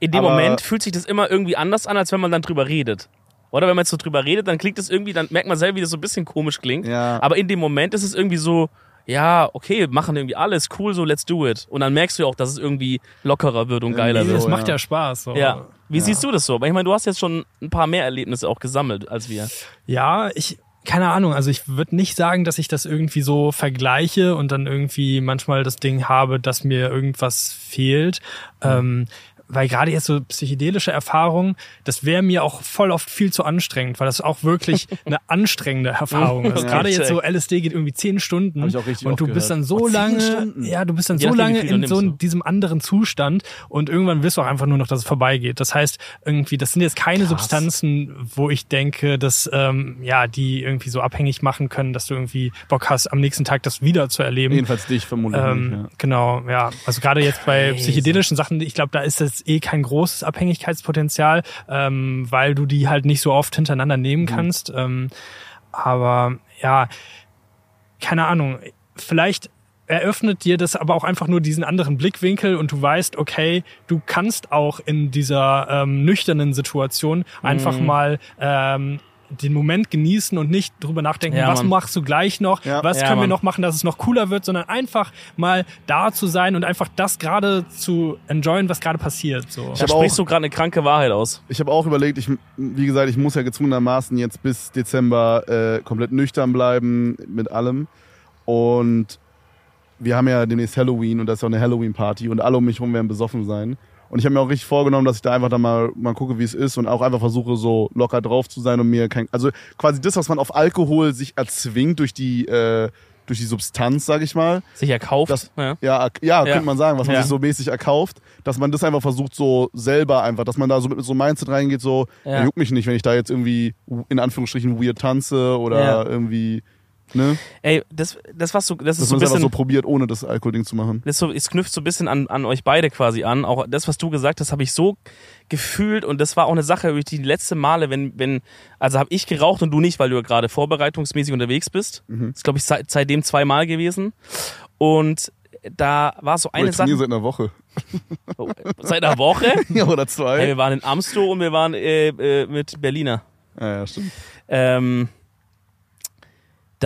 In dem Aber- Moment fühlt sich das immer irgendwie anders an, als wenn man dann drüber redet. Oder wenn man jetzt so drüber redet, dann klingt es irgendwie, dann merkt man selber, wie das so ein bisschen komisch klingt. Ja. Aber in dem Moment ist es irgendwie so, ja, okay, machen irgendwie alles, cool, so let's do it. Und dann merkst du auch, dass es irgendwie lockerer wird und geiler wird. Das so, macht ja. ja Spaß. So. Ja. Wie siehst du das so? Weil ich meine, du hast jetzt schon ein paar mehr Erlebnisse auch gesammelt als wir. Ja, ich keine Ahnung, also ich würde nicht sagen, dass ich das irgendwie so vergleiche und dann irgendwie manchmal das Ding habe, dass mir irgendwas fehlt. Ähm, weil gerade jetzt so psychedelische Erfahrungen, das wäre mir auch voll oft viel zu anstrengend, weil das auch wirklich eine anstrengende Erfahrung ist. Gerade jetzt so. LSD geht irgendwie zehn Stunden und du bist gehört. dann so Oh, lange, ja, du bist dann Je so lange in so diesem anderen Zustand und irgendwann willst du auch einfach nur noch, dass es vorbeigeht. Das heißt, irgendwie, das sind jetzt keine Krass. Substanzen, wo ich denke, dass ähm, ja, die irgendwie so abhängig machen können, dass du irgendwie Bock hast, am nächsten Tag das wieder zu erleben. Jedenfalls dich vermutlich Ähm, ja. Genau, ja. Also gerade jetzt bei Crazy. psychedelischen Sachen, ich glaube, da ist das eh kein großes Abhängigkeitspotenzial, ähm, weil du die halt nicht so oft hintereinander nehmen Mhm. kannst. Ähm, aber ja, keine Ahnung. Vielleicht eröffnet dir das aber auch einfach nur diesen anderen Blickwinkel und du weißt, okay, du kannst auch in dieser ähm, nüchternen Situation einfach Mhm. mal ähm, den Moment genießen und nicht drüber nachdenken, Ja, was Mann. machst du gleich noch, Ja. was Ja, können wir Mann. noch machen, dass es noch cooler wird, sondern einfach mal da zu sein und einfach das gerade zu enjoyen, was gerade passiert. So. Da sprichst auch- du gerade eine kranke Wahrheit aus. Ich habe auch überlegt, ich, wie gesagt, ich muss ja gezwungenermaßen jetzt bis Dezember äh, komplett nüchtern bleiben mit allem. Und wir haben ja demnächst Halloween und das ist ja auch eine Halloween-Party und alle um mich herum werden besoffen sein. Und ich habe mir auch richtig vorgenommen, dass ich da einfach dann mal, mal gucke, wie es ist und auch einfach versuche, so locker drauf zu sein und mir kein. Also quasi das, was man auf Alkohol sich erzwingt durch die, äh, durch die Substanz, sag ich mal. Sich erkauft. Das- ja. Ja, ja, Ja. könnte man sagen, was man Ja. sich so mäßig erkauft, dass man das einfach versucht, so selber einfach, dass man da so mit so einem Mindset reingeht, so, Ja. juckt mich nicht, wenn ich da jetzt irgendwie in Anführungsstrichen weird tanze oder irgendwie, ne? Ey, das, das was du, das ist Dass so ein bisschen, so probiert, ohne das Alkoholding zu machen. das so, es knüpft so ein bisschen an, an euch beide quasi an. Auch das, was du gesagt hast, habe ich so gefühlt und das war auch eine Sache, über die letzte Male, wenn, wenn, also habe ich geraucht und du nicht, weil du ja gerade vorbereitungsmäßig unterwegs bist. Mhm. Das ist, glaube ich, seit, seitdem zweimal gewesen. Und da war so Eine eine ich Sache, seit einer Woche. oh, seit einer Woche. ja, oder Hey, zwei. wir waren in Amsto und wir waren äh, äh, mit Berliner. Ja, ja, stimmt. Ähm,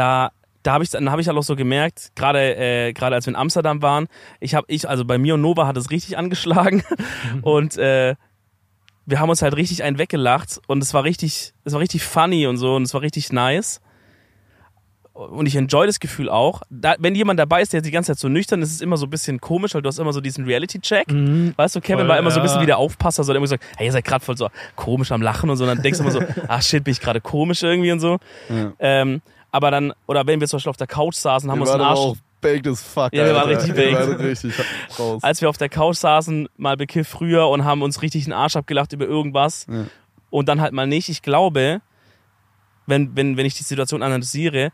da da habe ich dann habe ich halt auch so gemerkt, gerade äh, gerade als wir in Amsterdam waren, ich habe ich also bei mir und Nova hat es richtig angeschlagen und äh, wir haben uns halt richtig einen weggelacht und es war richtig es war richtig funny und so und es war richtig nice. Und ich enjoy das Gefühl auch. Da, wenn jemand dabei ist, der die ganze Zeit so nüchtern ist, ist es immer so ein bisschen komisch, weil du hast immer so diesen Reality-Check. Mhm. Weißt du, Kevin Voll, war immer so ein ja. bisschen wie der Aufpasser, so der immer gesagt, hey, ihr seid gerade voll so komisch am Lachen und so. Und dann denkst du immer so, ach shit, bin ich gerade komisch irgendwie und so. Ja. Ähm, aber dann, oder wenn wir zum Beispiel auf der Couch saßen, haben wir wir uns aber Arsch, baked as fuck. Ja, wir waren richtig Wir baked. waren richtig raus. als wir auf der Couch saßen, mal bekifft früher und haben uns richtig einen Arsch abgelacht über irgendwas Ja. und dann halt mal nicht. Ich glaube, wenn, wenn, wenn ich die Situation analysiere,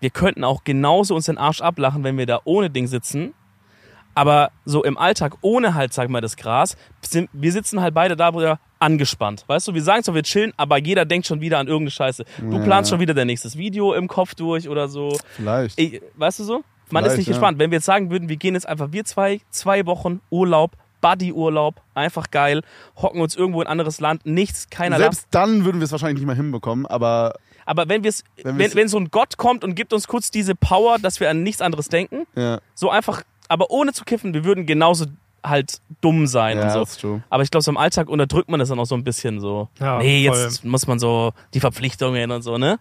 wir könnten auch genauso uns den Arsch ablachen, wenn wir da ohne Ding sitzen. Aber so im Alltag ohne halt, sag mal, das Gras, sind, wir sitzen halt beide da, wo wir angespannt. Weißt du, wir sagen zwar, wir chillen, aber jeder denkt schon wieder an irgendeine Scheiße. Du Ja. planst schon wieder dein nächstes Video im Kopf durch oder so. Vielleicht. Ich, weißt du so? Man ist Vielleicht, nicht ja. gespannt. Wenn wir jetzt sagen würden, wir gehen jetzt einfach, wir zwei, zwei Wochen Urlaub, Buddy-Urlaub, einfach geil, hocken uns irgendwo in ein anderes Land, nichts, keiner Selbst dann würden wir es wahrscheinlich nicht mehr hinbekommen, aber Aber wenn wir es, Wenn wenn, wenn so ein Gott kommt und gibt uns kurz diese Power, dass wir an nichts anderes denken, ja, so einfach, aber ohne zu kiffen, wir würden genauso halt dumm sein ja und so. das ist true. Aber ich glaube, so im Alltag unterdrückt man das dann auch so ein bisschen so. Ja, nee, voll. jetzt muss man so die Verpflichtungen und so, ne?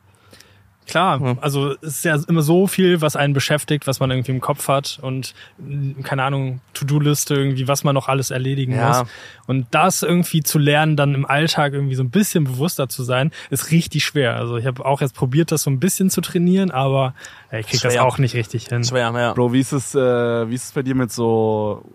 Klar, Ja. also es ist ja immer so viel, was einen beschäftigt, was man irgendwie im Kopf hat und mh, keine Ahnung, To-Do-Liste irgendwie, was man noch alles erledigen Ja. muss. Und das irgendwie zu lernen, dann im Alltag irgendwie so ein bisschen bewusster zu sein, ist richtig schwer. Also ich habe auch jetzt probiert, das so ein bisschen zu trainieren, aber ich krieg das auch nicht richtig hin. Schwer, ja. Bro, wie ist es, äh, wie ist es bei dir mit so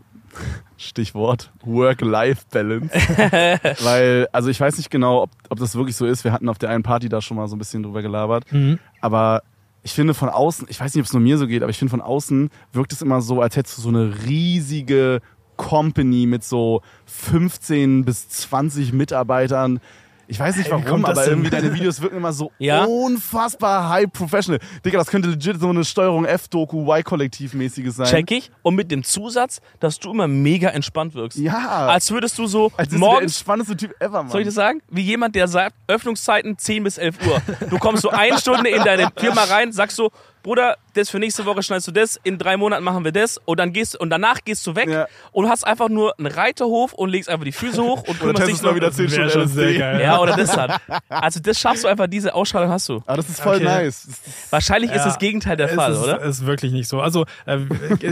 Stichwort Work-Life-Balance? Weil, also ich weiß nicht genau, ob, ob das wirklich so ist. Wir hatten auf der einen Party da schon mal so ein bisschen drüber gelabert. Mhm. Aber ich finde von außen, ich weiß nicht, ob es nur mir so geht, aber ich finde von außen wirkt es immer so, als hättest du so eine riesige Company mit so 15 bis 20 Mitarbeitern. Ich weiß nicht warum, aber irgendwie deine Videos wirken immer so Ja? unfassbar high professional. Digga, das könnte legit so eine Steuerung F-Doku Y-Kollektiv-mäßiges sein. Check ich. Und mit dem Zusatz, dass du immer mega entspannt wirkst. Ja. Als würdest du so Als ist der morgens entspannteste Typ ever, Mann. Soll ich das sagen? Wie jemand, der sagt, Öffnungszeiten 10 bis 11 Uhr. Du kommst so eine Stunde in deine Firma rein, sagst so, Bruder, das für nächste Woche schneidest du das, in drei Monaten machen wir das und dann gehst und danach gehst du weg Ja. und hast einfach nur einen Reiterhof und legst einfach die Füße hoch und kümmerst dich mal wieder 10 Wäre Stunden schon sehr geil. Ja, oder das dann. Also das schaffst du einfach, diese Ausstrahlung hast du. Ah, das ist voll Okay. nice. Ist- Wahrscheinlich ist Ja, das Gegenteil der Fall, es ist, oder? ist wirklich nicht so. Also äh,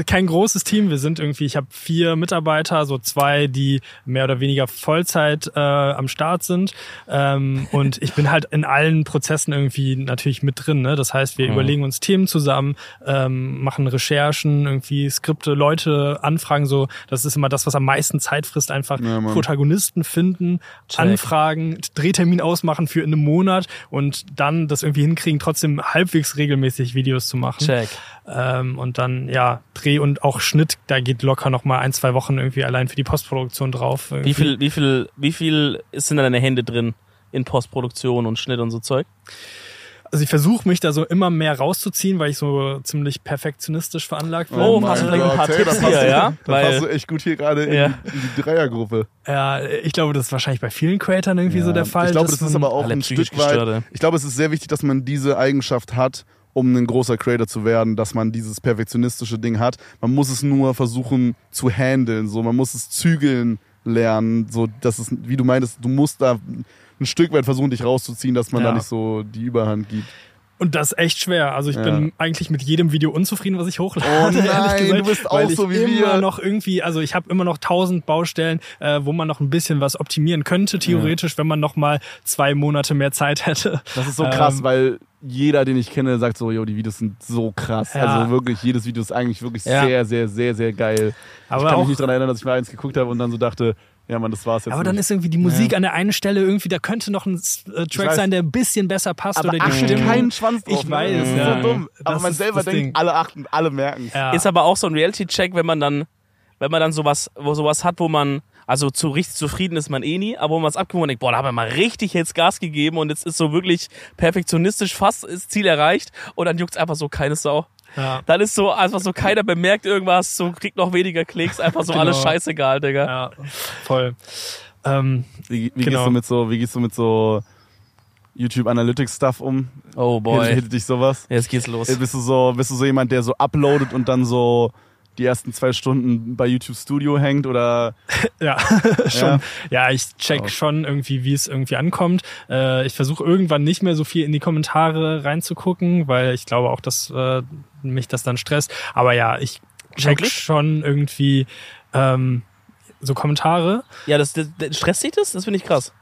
kein großes Team. Wir sind irgendwie, ich habe vier Mitarbeiter, so zwei, die mehr oder weniger Vollzeit äh, am Start sind. Ähm, und ich bin halt in allen Prozessen irgendwie natürlich mit drin. Ne? Das heißt, wir Mhm. überlegen uns Themen zusammen, ähm, machen Recherchen, irgendwie Skripte, Leute anfragen. So, das ist immer das, was am meisten Zeit frisst. Einfach Ja. Protagonisten finden, Check. anfragen, Drehtermin ausmachen für in einem Monat und dann das irgendwie hinkriegen, trotzdem halbwegs regelmäßig Videos zu machen. Check. Ähm, und dann, ja, Dreh und auch Schnitt, da geht locker noch mal ein, zwei Wochen irgendwie allein für die Postproduktion drauf. Wie Irgendwie. viel, wie viel, wie viel sind da deine Hände drin in Postproduktion und Schnitt und so Zeug? Also ich versuche mich da so immer mehr rauszuziehen, weil ich so ziemlich perfektionistisch veranlagt bin. Oh, hast du vielleicht ein paar Gott, Tipps hier, ja? Da Weil- passt du echt gut hier gerade in, Ja. in die Dreiergruppe. Ja, ich glaube, das ist wahrscheinlich bei vielen Creatoren irgendwie so der Fall. Ich glaube, dass das ist aber auch ein Stück weit. Ich glaube, es ist sehr wichtig, dass man diese Eigenschaft hat, um ein großer Creator zu werden, dass man dieses perfektionistische Ding hat. Man muss es nur versuchen zu handeln, so man muss es zügeln lernen, so das ist, wie du meintest, du musst da ein Stück weit versuchen, dich rauszuziehen, dass man Ja. da nicht so die Überhand gibt. Und das ist echt schwer. Also ich Ja. bin eigentlich mit jedem Video unzufrieden, was ich hochlade. Oh nein, gesagt, du bist auch so wie immer wir. noch irgendwie, also ich habe immer noch tausend Baustellen, äh, wo man noch ein bisschen was optimieren könnte, theoretisch, wenn man noch mal zwei Monate mehr Zeit hätte. Das ist so krass, Ähm, weil jeder, den ich kenne, sagt so, yo, die Videos sind so krass. Ja. Also wirklich, jedes Video ist eigentlich wirklich Ja. sehr, sehr, sehr, sehr geil. Aber ich kann mich nicht daran erinnern, dass ich mal eins geguckt habe und dann so dachte, ja man, das war's jetzt Aber dann nicht. ist irgendwie die Musik an der einen Stelle irgendwie, da könnte noch ein äh, Track weiß. sein, der ein bisschen besser passt aber oder die achtet Stimmung. keinen Schwanz drauf. Ich weiß, ne? Das ist ja. so dumm. Aber Das man ist selber denkt, Ding. alle achten, alle merken Ja. Ist aber auch so ein Reality-Check, wenn man dann, wenn man dann sowas, wo sowas hat, wo man, also zu richtig zufrieden ist man eh nie, aber wo man es abgewogen und denkt, boah, da haben wir mal richtig jetzt Gas gegeben und jetzt ist so wirklich perfektionistisch fast das Ziel erreicht und dann juckt's einfach so keine Sau. Ja. Dann ist so einfach so keiner bemerkt irgendwas, so kriegt noch weniger Klicks, einfach so Genau. alles scheißegal, Digga. ja, voll. Ähm, Wie, wie, Genau. gehst du mit so, wie gehst du mit so YouTube Analytics Stuff um? Oh Hittet, boy. hittet dich sowas? Jetzt geht's los. Äh, Bist du so, bist du so jemand, der so uploadet und dann so die ersten zwei Stunden bei YouTube Studio hängt oder Ja, schon. Ja, ich check Krass. schon irgendwie, wie es irgendwie ankommt. Äh, ich versuche irgendwann nicht mehr so viel in die Kommentare reinzugucken, weil ich glaube auch, dass äh, mich das dann stresst. Aber ja, ich check Wirklich? schon irgendwie ähm, so Kommentare. Ja, das, das, das stresst dich das? Das finde ich krass.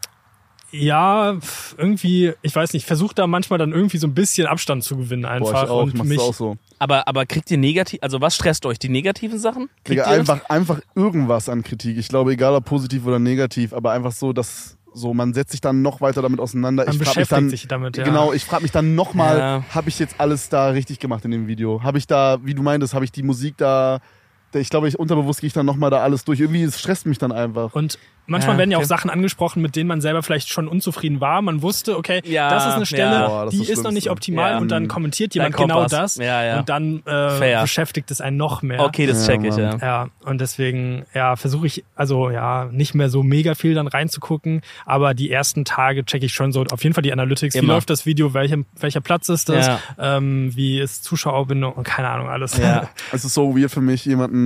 Ja, irgendwie, ich weiß nicht, versuche da manchmal dann irgendwie so ein bisschen Abstand zu gewinnen boah, einfach ich auch, ich und mach's mich auch so. Aber, aber kriegt ihr negativ, also was stresst euch? Die negativen Sachen? Kriegt Digga, das? einfach, einfach irgendwas an Kritik. Ich glaube, egal ob positiv oder negativ, aber einfach so, dass so man setzt sich dann noch weiter damit auseinander. man ich frag mich beschäftigt dann, sich damit. Ja. Genau, ich frage mich dann nochmal, Ja. habe ich jetzt alles da richtig gemacht in dem Video? Habe ich da, wie du meintest, habe ich die Musik da- ich glaube, ich unterbewusst gehe ich dann nochmal da alles durch. Irgendwie, es stresst mich dann einfach. Und manchmal Ja, werden ja auch okay. Sachen angesprochen, mit denen man selber vielleicht schon unzufrieden war. Man wusste, okay, Ja, das ist eine Stelle, ja. Boah, das die ist ist noch nicht optimal Ja. und dann kommentiert jemand Dann genau was. das Ja, ja. und dann äh, beschäftigt es einen noch mehr. Okay, das Ja, check ich, ja. Ja, und deswegen, ja, versuche ich, also ja, nicht mehr so mega viel dann reinzugucken, aber die ersten Tage checke ich schon so auf jeden Fall die Analytics. Wie Immer. läuft das Video? Welcher, welcher Platz ist das? Ja. Ähm, wie ist Zuschauerbindung? Und keine Ahnung, alles. Ja. Es ist so weird für mich, jemanden.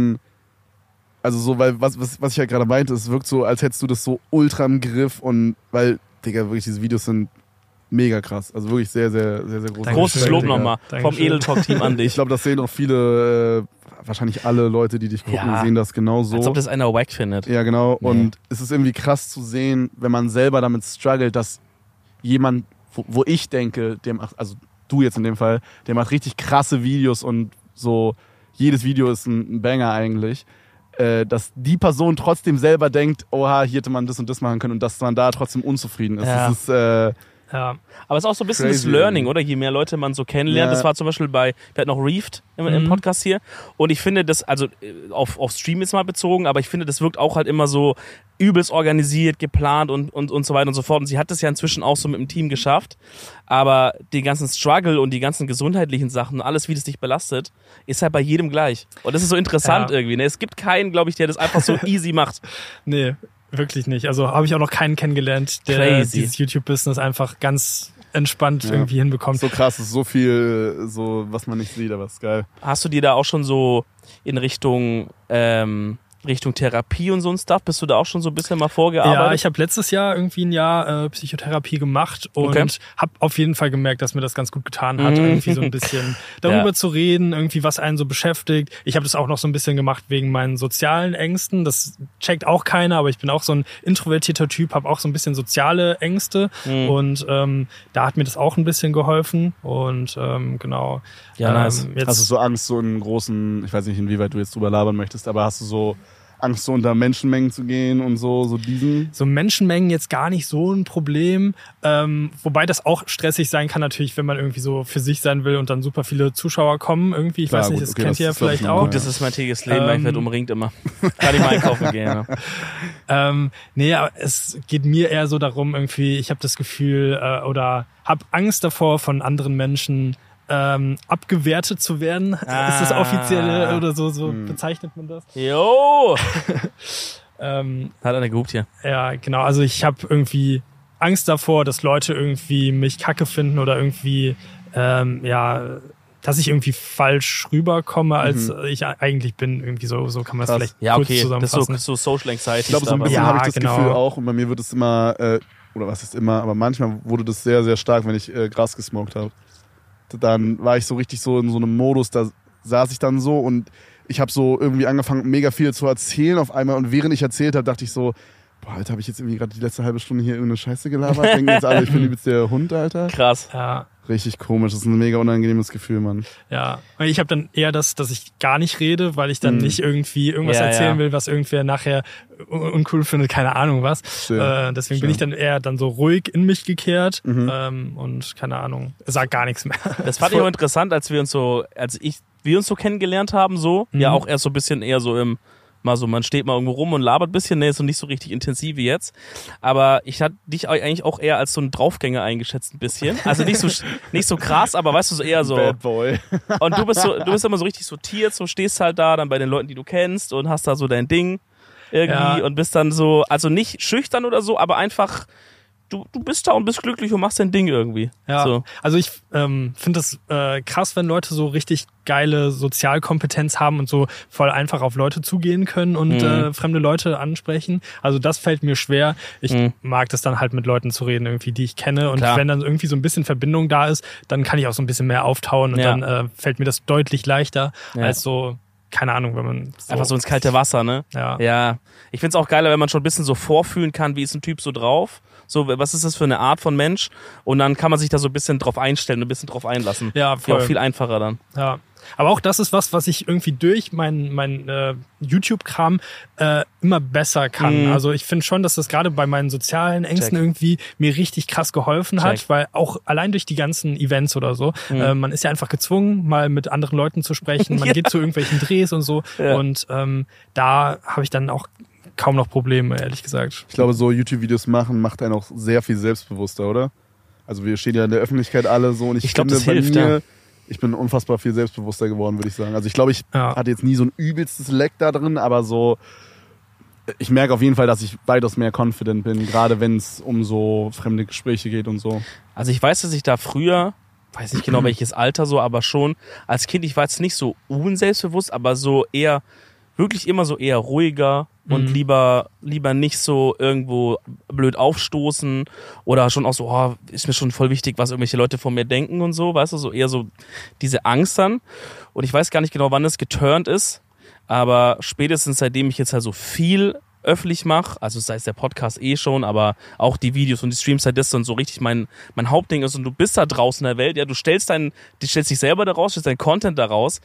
Also so, weil was, was, was ich ja gerade meinte, es wirkt so, als hättest du das so ultra im Griff und weil, Digga, wirklich, diese Videos sind mega krass. Also wirklich sehr, sehr, sehr, sehr groß. Großes Lob nochmal vom. Edeltalk-Team an Ich dich. glaube, das sehen auch viele, äh, wahrscheinlich alle Leute, die dich gucken, Ja. sehen das genau so. Als ob das einer wack findet. Ja, genau. Nee. Und es ist irgendwie krass zu sehen, wenn man selber damit struggelt, dass jemand, wo, wo ich denke, der macht, also du jetzt in dem Fall, der macht richtig krasse Videos und so, jedes Video ist ein, Banger eigentlich, äh, dass die Person trotzdem selber denkt, oha, hier hätte man das und das machen können und dass man da trotzdem unzufrieden ist. Ja. Das ist, äh, Ja. Aber es ist auch so ein bisschen das Crazy, Learning, irgendwie. oder? Je mehr Leute man so kennenlernt. Ja. Das war zum Beispiel bei, wir hatten noch Reefed im, im Mhm. Podcast hier. Und ich finde das, also äh, auf, auf Stream jetzt mal bezogen, aber ich finde, das wirkt auch halt immer so übelst organisiert, geplant und, und, und so weiter und so fort. Und sie hat das ja inzwischen auch so mit dem Team geschafft. Aber den ganzen Struggle und die ganzen gesundheitlichen Sachen, alles, wie das dich belastet, ist halt bei jedem gleich. Und das ist so interessant Ja. irgendwie. Ne? Es gibt keinen, glaube ich, der das einfach so easy macht. Nee, wirklich nicht. Also habe ich auch noch keinen kennengelernt, der Crazy. dieses YouTube-Business einfach ganz entspannt irgendwie hinbekommt. So krass, ist so viel, so was man nicht sieht, aber es ist geil. Hast du dir da auch schon so in Richtung ähm, Richtung Therapie und so ein Stuff? Bist du da auch schon so ein bisschen mal vorgearbeitet? Ja, ich habe letztes Jahr irgendwie ein Jahr äh, Psychotherapie gemacht und Okay. habe auf jeden Fall gemerkt, dass mir das ganz gut getan hat, Mhm. irgendwie so ein bisschen darüber Ja. zu reden, irgendwie was einen so beschäftigt. Ich habe das auch noch so ein bisschen gemacht wegen meinen sozialen Ängsten. Das checkt auch keiner, aber ich bin auch so ein introvertierter Typ, habe auch so ein bisschen soziale Ängste Mhm. und ähm, da hat mir das auch ein bisschen geholfen und ähm, genau. Ja, nice. ähm, jetzt, Hast du so Angst, so in großen, ich weiß nicht, inwieweit du jetzt drüber labern möchtest, aber hast du so Angst, so unter Menschenmengen zu gehen und so, so diesen? so Menschenmengen jetzt gar nicht so ein Problem. Ähm, wobei das auch stressig sein kann, natürlich, wenn man irgendwie so für sich sein will und dann super viele Zuschauer kommen irgendwie. Ich Klar, weiß nicht, gut, das okay, kennt das ihr ja vielleicht auch. Gut, das ist mein tägliches Leben, weil ich Ähm, werde umringt immer. Kann ich mal einkaufen gehen. Ja. Ähm, nee, aber es geht mir eher so darum, irgendwie, ich habe das Gefühl äh, oder habe Angst davor, von anderen Menschen ähm, abgewertet zu werden. Ist das Ah. offiziell oder so, so Hm. bezeichnet man das? Jo! Ähm, Hat einer gehupt hier. Ja, genau. Also ich habe irgendwie Angst davor, dass Leute irgendwie mich kacke finden oder irgendwie, ähm, ja, dass ich irgendwie falsch rüberkomme, als ich eigentlich bin. Irgendwie so, so kann man es Krass. vielleicht Ja, kurz okay. Das ist zusammenfassen. so, so Social Anxiety. Ich glaube, so ein bisschen Ja, habe ich das genau. Gefühl auch und bei mir wird es immer, äh, oder was ist immer, aber manchmal wurde das sehr, sehr stark, wenn ich äh, Gras gesmoked habe. Dann war ich so richtig so in so einem Modus, da saß ich dann so und ich habe so irgendwie angefangen, mega viel zu erzählen auf einmal und während ich erzählt habe, dachte ich so, boah, Alter, habe ich jetzt irgendwie gerade die letzte halbe Stunde hier irgendeine Scheiße gelabert? Denken jetzt alle, ich bin übelst der Hund, Alter. Krass. ja, Richtig komisch, das ist ein mega unangenehmes Gefühl, Mann. ja. Ich habe dann eher das, dass ich gar nicht rede, weil ich dann Mhm. nicht irgendwie irgendwas Ja, erzählen ja. will, was irgendwer nachher un uncool findet, keine Ahnung was. Äh, deswegen bin Stimmt. ich dann eher dann so ruhig in mich gekehrt Mhm. ähm, und keine Ahnung, sag gar nichts mehr. Das fand ich auch interessant, als wir uns so, als ich, wir uns so kennengelernt haben, so. Ja, Mhm. auch erst so ein bisschen eher so im, mal so, man steht mal irgendwo rum und labert ein bisschen, ne, ist so nicht so richtig intensiv wie jetzt. Aber ich hatte dich eigentlich auch eher als so ein Draufgänger eingeschätzt, ein bisschen. Also nicht so, nicht so krass, aber weißt du, so eher so. Bad Boy. Und du bist so, du bist immer so richtig sortiert, so stehst halt da dann bei den Leuten, die du kennst und hast da so dein Ding irgendwie Ja. und bist dann so, also nicht schüchtern oder so, aber einfach, du, du bist da und bist glücklich und machst dein Ding irgendwie. Ja, So. also ich ähm, finde das äh, krass, wenn Leute so richtig geile Sozialkompetenz haben und so voll einfach auf Leute zugehen können und Mhm. äh, fremde Leute ansprechen. Also das fällt mir schwer. Ich Mhm. mag das dann halt mit Leuten zu reden, irgendwie, die ich kenne. Und Klar. wenn dann irgendwie so ein bisschen Verbindung da ist, dann kann ich auch so ein bisschen mehr auftauen und Ja. dann äh, fällt mir das deutlich leichter Ja. als so, keine Ahnung, wenn man so, Einfach so ins kalte Wasser, ne? ja. Ja, ich find's auch geiler, wenn man schon ein bisschen so vorfühlen kann, wie ist ein Typ so drauf. So, was ist das für eine Art von Mensch? Und dann kann man sich da so ein bisschen drauf einstellen, ein bisschen drauf einlassen. Ja, Ja, voll. auch viel einfacher dann. Ja. Aber auch das ist was, was ich irgendwie durch mein, mein äh, YouTube-Kram äh, immer besser kann. Mhm. Also ich finde schon, dass das gerade bei meinen sozialen Ängsten Check. irgendwie mir richtig krass geholfen hat, Check. weil auch allein durch die ganzen Events oder so, Mhm. äh, man ist ja einfach gezwungen, mal mit anderen Leuten zu sprechen. Man Ja. geht zu irgendwelchen Drehs und so. Ja. Und ähm, da habe ich dann auch kaum noch Probleme, ehrlich gesagt. Ich glaube, so YouTube-Videos machen macht einen auch sehr viel selbstbewusster, oder? Also wir stehen ja in der Öffentlichkeit alle so und ich, Ich glaub, finde das hilft, mir, ja. ich bin unfassbar viel selbstbewusster geworden, würde ich sagen. Also ich glaube, ich Ja. hatte jetzt nie so ein übelstes Leck da drin, aber so, ich merke auf jeden Fall, dass ich weitaus mehr confident bin, gerade wenn es um so fremde Gespräche geht und so. Also ich weiß, dass ich da früher, weiß nicht genau welches Alter so, aber schon als Kind, ich war jetzt nicht so unselbstbewusst, aber so eher, wirklich immer so eher ruhiger und Mhm. lieber, lieber nicht so irgendwo blöd aufstoßen oder schon auch so, oh, ist mir schon voll wichtig, was irgendwelche Leute von mir denken und so, weißt du, so eher so diese Angst dann. Und ich weiß gar nicht genau, wann es geturnt ist, aber spätestens seitdem ich jetzt halt so viel öffentlich mache, also sei es der Podcast eh schon, aber auch die Videos und die Streams, halt das dann so richtig mein, mein Hauptding ist und du bist da draußen in der Welt, ja, du stellst deinen, du stellst dich selber daraus, stellst deinen Content daraus,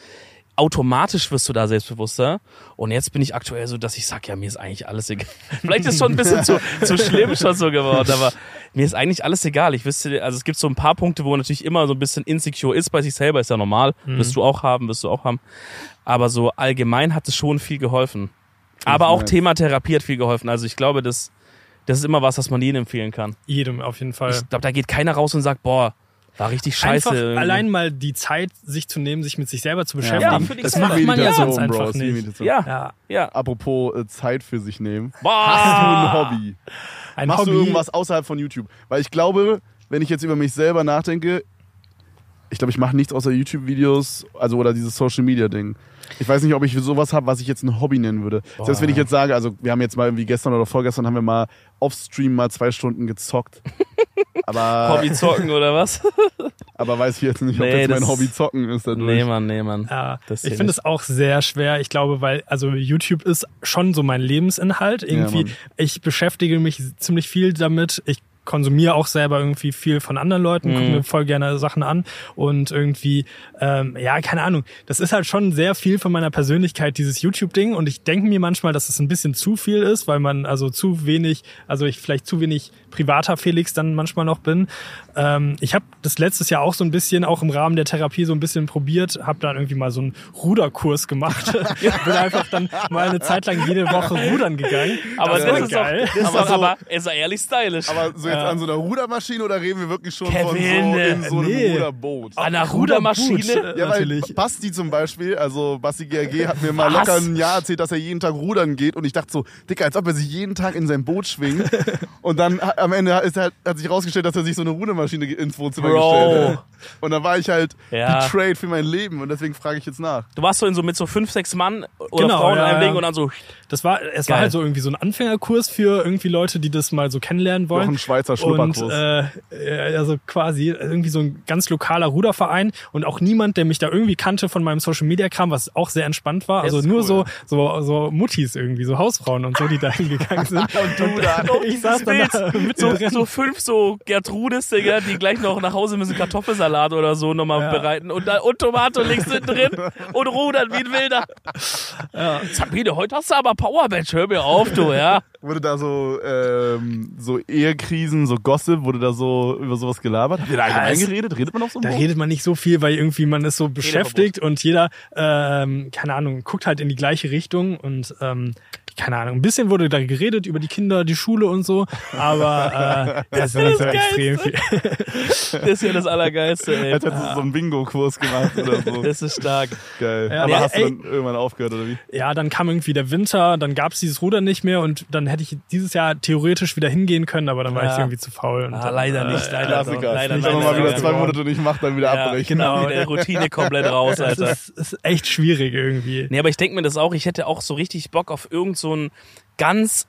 automatisch wirst du da selbstbewusster. Und jetzt bin ich aktuell so, dass ich sag, ja, mir ist eigentlich alles egal. Vielleicht ist schon ein bisschen zu, zu schlimm schon so geworden, aber mir ist eigentlich alles egal. Ich wüsste, also es gibt so ein paar Punkte, wo man natürlich immer so ein bisschen insecure ist bei sich selber, ist ja normal. Wirst du auch haben, wirst du auch haben. Aber so allgemein hat es schon viel geholfen. Aber auch. Thema Therapie hat viel geholfen. Also ich glaube, das, das ist immer was, was man jedem empfehlen kann. Jedem auf jeden Fall. Ich glaube, da geht keiner raus und sagt, boah, war richtig scheiße. Einfach allein mal die Zeit, sich zu nehmen, sich mit sich selber zu beschäftigen. Ja, das macht man ja sonst Bro, einfach ist wie nicht. Ja, Ja, ja. Apropos äh, Zeit für sich nehmen. Boah. Hast du ein Hobby? ein Machst Hobby. du irgendwas außerhalb von YouTube? Weil ich glaube, wenn ich jetzt über mich selber nachdenke, ich glaube, ich mache nichts außer YouTube-Videos, also oder dieses Social-Media-Ding. Ich weiß nicht, ob ich sowas habe, was ich jetzt ein Hobby nennen würde. Selbst wenn ich jetzt sage, also wir haben jetzt mal irgendwie gestern oder vorgestern haben wir mal off-stream mal zwei Stunden gezockt. Aber, Hobby zocken oder was? aber weiß ich jetzt nicht, ob Nee, jetzt mein Hobby zocken ist dadurch. nee, Mann, nee, Mann. Ja, ich finde es auch sehr schwer. Ich glaube, weil, also YouTube ist schon so mein Lebensinhalt. Irgendwie, Mann. ich beschäftige mich ziemlich viel damit. Ich konsumiere auch selber irgendwie viel von anderen Leuten, gucke Mhm. mir voll gerne Sachen an und irgendwie, ähm, ja, keine Ahnung, das ist halt schon sehr viel von meiner Persönlichkeit, dieses YouTube-Ding und ich denke mir manchmal, dass es ein bisschen zu viel ist, weil man also zu wenig, also ich vielleicht zu wenig privater Felix dann manchmal noch bin. Ähm, ich habe das letztes Jahr auch so ein bisschen, auch im Rahmen der Therapie so ein bisschen probiert, habe dann irgendwie mal so einen Ruderkurs gemacht, bin einfach dann mal eine Zeit lang jede Woche rudern gegangen. Aber Das das, war ist geil. das ist Aber so- aber, ist ehrlich stylisch. Aber so jetzt an so einer Rudermaschine oder reden wir wirklich schon von so Kevin, in so einem nee. Ruderboot? An einer Rudermaschine? Ja, weil natürlich. Basti zum Beispiel, also Basti GRG hat mir mal Was? locker ein Jahr erzählt, dass er jeden Tag rudern geht und ich dachte so, Dicker, als ob er sich jeden Tag in sein Boot schwingt und dann am Ende ist er, hat sich rausgestellt, dass er sich so eine Rudermaschine ins Wohnzimmer Bro. gestellt hat. Und dann war ich halt Ja. betrayed für mein Leben und deswegen frage ich jetzt nach. Du warst so in so mit so fünf, sechs Mann oder Genau, Frauen in ja, einem ja. Ding und dann so, Das war, es war Geil. halt so irgendwie so ein Anfängerkurs für irgendwie Leute, die das mal so kennenlernen wollen. Noch ein Schweizer und Schnupperkurs. äh, äh, also quasi irgendwie so ein ganz lokaler Ruderverein und auch niemand, der mich da irgendwie kannte von meinem Social Media Kram, was auch sehr entspannt war. Das Also nur cool. so so so Muttis irgendwie, so Hausfrauen und so, die da hingegangen sind. und du da. ich saß dann da mit so, so fünf so Gertrudes, Digga, die gleich noch nach Hause müssen Kartoffelsalat oder so nochmal Ja. bereiten und, da, und Tomate links drin und rudern wie ein Wilder. Sabine, heute hast du aber Powerbench, hör mir auf, du, ja. Wurde da so, ähm, so Ehekrisen, so Gossip, wurde da so über sowas gelabert? Habt ihr da allgemein es- geredet? Redet man auf so einem Da Boot? redet man nicht so viel, weil irgendwie man ist so beschäftigt und jeder, ähm, keine Ahnung, guckt halt in die gleiche Richtung und ähm, keine Ahnung, ein bisschen wurde da geredet über die Kinder, die Schule und so, aber äh, das ist nicht so das extrem viel. Das ist ja das Allergeilste, ey. Als hättest du so einen Bingo-Kurs gemacht oder so. Das ist stark. Geil. Ja, Aber aber hast du ey- dann irgendwann aufgehört, oder wie? Ja, dann kam irgendwie der Winter, dann gab's dieses Ruder nicht mehr und dann hätte ich dieses Jahr theoretisch wieder hingehen können, aber dann war Ja. ich irgendwie zu faul. Und Ah, dann, leider äh, nicht, leider. Klassiker. leider, Nicht, wenn man leider, mal wieder zwei Monate nicht macht, dann wieder Ja, abbrechen. genau, wieder Routine komplett raus, Alter. ist, ist echt schwierig irgendwie. Nee, aber ich denke mir das auch, ich hätte auch so richtig Bock auf irgend so ein ganz,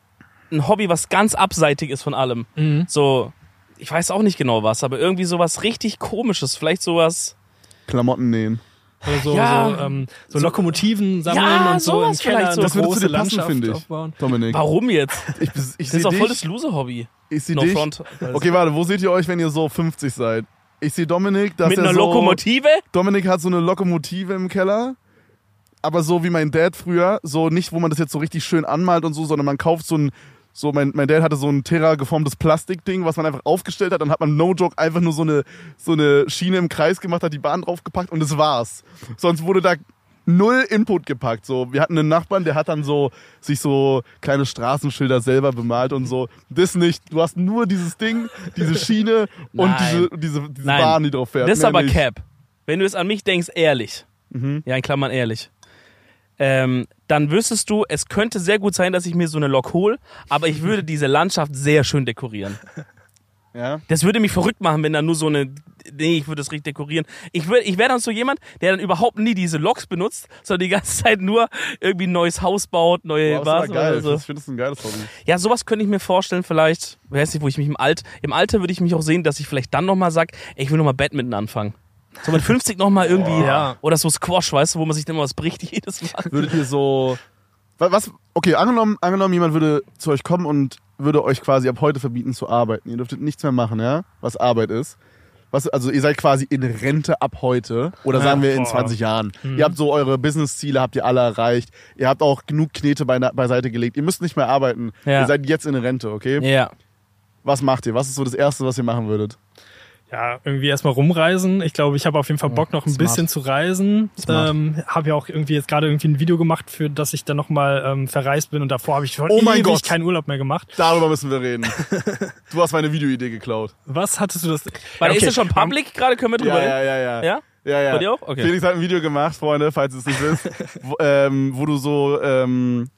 ein Hobby, was ganz abseitig ist von allem. Mhm. So, ich weiß auch nicht genau was, aber irgendwie sowas richtig komisches, vielleicht sowas. Klamotten nähen. Oder so, Ja. so, ähm, so Lokomotiven sammeln Ja, und so im Keller vielleicht so. eine Das große Landschaft finde ich. aufbauen. Dominik. Warum jetzt? Ich, ich Das ist doch voll das dich. Loser-Hobby. Ich sehe No dich. front. Okay, warte, wo seht ihr euch, wenn ihr so 50 seid? Ich sehe Dominik, dass Mit er einer so, Lokomotive? Dominik hat so eine Lokomotive im Keller. Aber so wie mein Dad früher, so nicht, wo man das jetzt so richtig schön anmalt und so, sondern man kauft so ein, so mein, mein Dad hatte so ein Terra geformtes Plastikding, was man einfach aufgestellt hat. Dann hat man no joke einfach nur so eine, so eine Schiene im Kreis gemacht, hat die Bahn draufgepackt und das war's. Sonst wurde da null Input gepackt. So, wir hatten einen Nachbarn, der hat dann so sich so kleine Straßenschilder selber bemalt und so. Das nicht. Du hast nur dieses Ding, diese Schiene und diese, diese, diese. Bahn, die drauf fährt. Das ist Mehr aber nicht. Cap. Wenn du es an mich denkst, ehrlich. Mhm. Ja, in Klammern ehrlich. Ähm, dann wüsstest du, es könnte sehr gut sein, dass ich mir so eine Lok hole, aber ich würde diese Landschaft sehr schön dekorieren. Ja. Das würde mich verrückt machen, wenn da nur so eine. Nee, ich würde es richtig dekorieren. Ich, würd, ich wäre dann so jemand, der dann überhaupt nie diese Loks benutzt, sondern die ganze Zeit nur irgendwie ein neues Haus baut, neue das was geil. oder so. Ich finde das ein geiles Hobby. Ja, sowas könnte ich mir vorstellen, vielleicht, weiß nicht, wo ich mich im Alt, im Alter würde ich mich auch sehen, dass ich vielleicht dann nochmal sag, ey, ich will nochmal Badminton anfangen. So mit 50 nochmal irgendwie. Ja. Oder so Squash, weißt du, wo man sich dann mal was bricht jedes Mal. Würdet ihr so. wa- Was? Okay, angenommen, angenommen, jemand würde zu euch kommen und würde euch quasi ab heute verbieten zu arbeiten. Ihr dürftet nichts mehr machen, ja? Was Arbeit ist. Was, also ihr seid quasi in Rente ab heute oder sagen wir in boah. 20 Jahren. Ihr habt so eure Business-Ziele, habt ihr alle erreicht. Ihr habt auch genug Knete beine- beiseite gelegt. Ihr müsst nicht mehr arbeiten. Ja. Ihr seid jetzt in Rente, okay? Ja. Was macht ihr? Was ist so das Erste, was ihr machen würdet? Ja, irgendwie erstmal rumreisen. Ich glaube, ich habe auf jeden Fall Bock, noch ein smart. bisschen zu reisen. Smart. Ähm, habe ja auch irgendwie jetzt gerade irgendwie ein Video gemacht, für das ich dann nochmal ähm, verreist bin und davor habe ich schon Oh mein ewig Gott. keinen Urlaub mehr gemacht. Darüber müssen wir reden. du hast meine Videoidee geklaut. Was hattest du das? Weil Ja, ist okay. das schon public gerade? Können wir drüber Ja, reden? ja, ja, ja. Ja? Ja, ja. Bei dir auch? Okay. Felix hat ein Video gemacht, Freunde, falls es nicht wisst, wo, ähm, wo du so, ähm,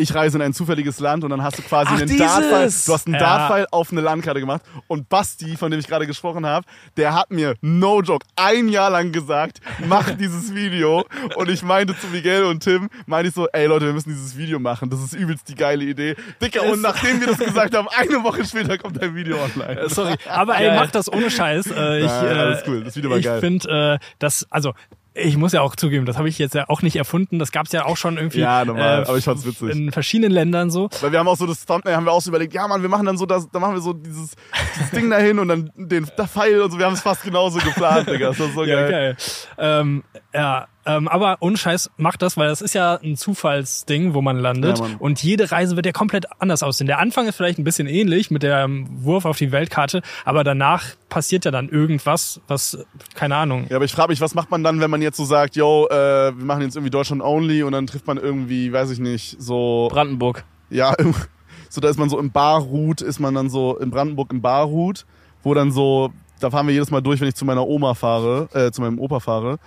ich reise in ein zufälliges Land und dann hast du quasi Ach, einen! Dartpfeil, du hast einen Ja. Dartpfeil auf eine Landkarte gemacht und Basti, von dem ich gerade gesprochen habe, der hat mir, no joke, ein Jahr lang gesagt, mach dieses Video und ich meinte zu Miguel und Tim, meinte ich so, ey Leute, wir müssen dieses Video machen, das ist übelst die geile Idee. Dicker, und nachdem wir das gesagt haben, eine Woche später kommt ein Video online. Äh, Sorry, aber ey, mach das ohne Scheiß. Äh, ich, äh, alles cool. Das Video war ich geil. finde, äh, das, also ich muss ja auch zugeben, das habe ich jetzt ja auch nicht erfunden. Das gab's ja auch schon irgendwie Ja, normal, äh, aber ich fand's witzig. in verschiedenen Ländern so. Weil wir haben auch so das Thumbnail, haben wir auch so überlegt, ja Mann, wir machen dann so das, dann machen wir so dieses, dieses Ding dahin und dann den Pfeil und so, wir haben es fast genauso geplant, Digga. Das war so Ja, geil. geil. Ähm, ja, ähm, aber ohne Scheiß, macht das, weil das ist ja ein Zufallsding, wo man landet. Ja, und jede Reise wird ja komplett anders aussehen. Der Anfang ist vielleicht ein bisschen ähnlich mit dem Wurf auf die Weltkarte, aber danach passiert ja dann irgendwas, was, keine Ahnung. Ja, aber ich frage mich, was macht man dann, wenn man jetzt so sagt, yo, äh, wir machen jetzt irgendwie Deutschland only und dann trifft man irgendwie, weiß ich nicht, so, Brandenburg. ja, so da ist man so im Barhut, ist man dann so in Brandenburg im Barhut, wo dann so, da fahren wir jedes Mal durch, wenn ich zu meiner Oma fahre, äh, zu meinem Opa fahre.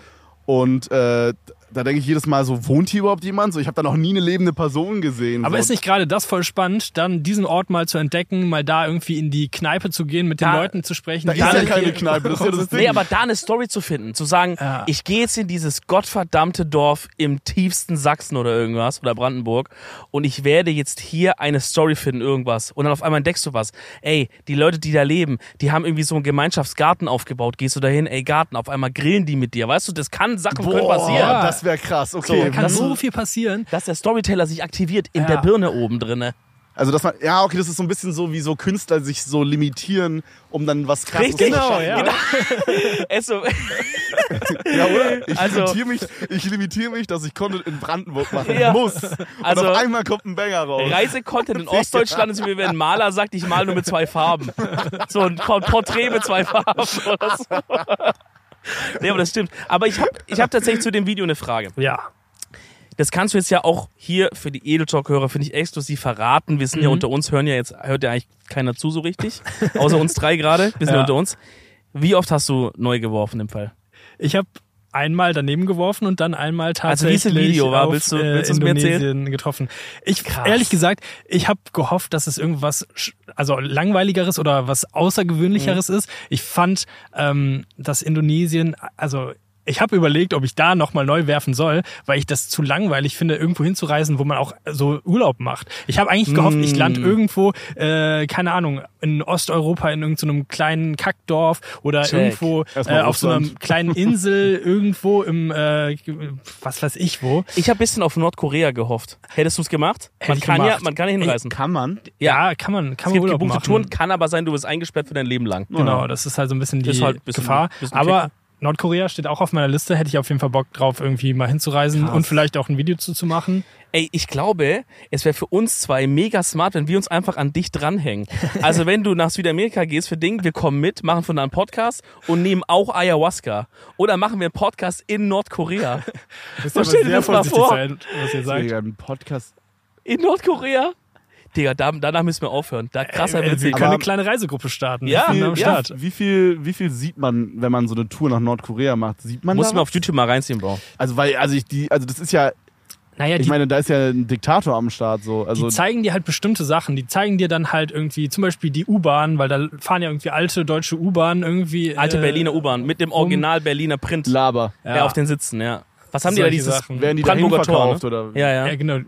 Und äh, da denke ich jedes Mal so, wohnt hier überhaupt jemand? So, ich habe da noch nie eine lebende Person gesehen. Aber so. ist nicht gerade das voll spannend, dann diesen Ort mal zu entdecken, mal da irgendwie in die Kneipe zu gehen, mit den Da- Leuten zu sprechen? Da die ist ja keine hier- Kneipe, das ist ja das Ding. Nee, aber da eine Story zu finden, zu sagen, Ja. ich gehe jetzt in dieses gottverdammte Dorf im tiefsten Sachsen oder irgendwas oder Brandenburg und ich werde jetzt hier eine Story finden, irgendwas. Und dann auf einmal entdeckst du was. Ey, die Leute, die da leben, die haben irgendwie so einen Gemeinschaftsgarten aufgebaut. Gehst du dahin, ey, Garten, auf einmal grillen die mit dir. Weißt du, das kann, Sachen können Boah, passieren. Ja. das wäre krass. Okay, So, Da kann Das- so viel passieren. Dass der Storyteller sich aktiviert in Ja. der Birne oben drinne. Also dass man, ja, okay, das ist so ein bisschen so, wie so Künstler sich so limitieren, um dann was krasses Richtig. zu schaffen. ja. Genau. So, Ja, oder? Ich Also- limitiere mich, ich limitiere mich, dass ich Content in Brandenburg machen Ja. muss. Also- Und auf einmal kommt ein Banger raus. Reisecontent in Ostdeutschland ist wie wenn ein Maler sagt, ich male nur mit zwei Farben. So ein Por- Porträt mit zwei Farben oder so. Nee, aber das stimmt. Aber ich habe ich hab tatsächlich zu dem Video eine Frage. Ja. Das kannst du jetzt ja auch hier für die Edeltalk-Hörer, finde ich, exklusiv verraten. Wir sind ja unter uns, hören ja jetzt, hört ja eigentlich keiner zu so richtig. Außer uns drei gerade. Wir sind ja. Ja. unter uns. Wie oft hast du neu geworfen im Fall? Ich habe einmal daneben geworfen und dann einmal Also wie tatsächlich im Video war, auf willst du- äh, willst erzählen? Indonesien getroffen. Ich Krass. ehrlich gesagt, ich habe gehofft, dass es irgendwas also langweiligeres oder was außergewöhnlicheres Mhm. ist. Ich fand, ähm, dass Indonesien, also ich habe überlegt, ob ich da nochmal neu werfen soll, weil ich das zu langweilig finde, irgendwo hinzureisen, wo man auch so Urlaub macht. Ich habe eigentlich gehofft, ich lande Mm. irgendwo, äh, keine Ahnung, in Osteuropa in irgendeinem kleinen Kackdorf oder Check. irgendwo äh, auf so einer kleinen Insel irgendwo im, äh, was weiß ich wo. Ich habe bisschen auf Nordkorea gehofft. Hättest du es gemacht? Hätte man, kann ja, gemacht. man kann ja hinreisen. Kann man? Ja, kann man, kann Es man gibt Urlaub gebuchte machen. Touren, kann aber sein, du wirst eingesperrt für dein Leben lang. Genau, das ist halt so ein bisschen die halt ein bisschen- Gefahr. bisschen Aber. Nordkorea steht auch auf meiner Liste, hätte ich auf jeden Fall Bock drauf, irgendwie mal hinzureisen Krass. und vielleicht auch ein Video zu, zu machen. Ey, ich glaube, es wäre für uns zwei mega smart, wenn wir uns einfach an dich dranhängen. Also wenn du nach Südamerika gehst für Ding, wir kommen mit, machen von da einen Podcast und nehmen auch Ayahuasca. Oder machen wir einen Podcast in Nordkorea. Müsst So, stell dir das mal vor. sein, was ihr sagt. Ein Podcast. In Nordkorea? Digga, da, danach müssen wir aufhören. Da krasser Äh, wird's wir können eine kleine Reisegruppe starten. Ja, Ich bin am ja. Start. Wie viel, wie viel sieht man, wenn man so eine Tour nach Nordkorea macht? Sieht man Muss man auf YouTube mal reinziehen, Bro. Also weil, also ich die, also das ist ja, Naja, ich die, meine, da ist ja ein Diktator am Start so. Also die zeigen dir halt bestimmte Sachen. Die zeigen dir dann halt irgendwie zum Beispiel die U-Bahn, weil da fahren ja irgendwie alte deutsche U-Bahn irgendwie. Alte äh, Berliner U-Bahn mit dem Original Berliner Print Laber. ja. auf den Sitzen, ja. Was haben die da dieses Sachen. Werden die Brandenburger Tor, verkauft ne? oder? Ja, ja. Ja, genau.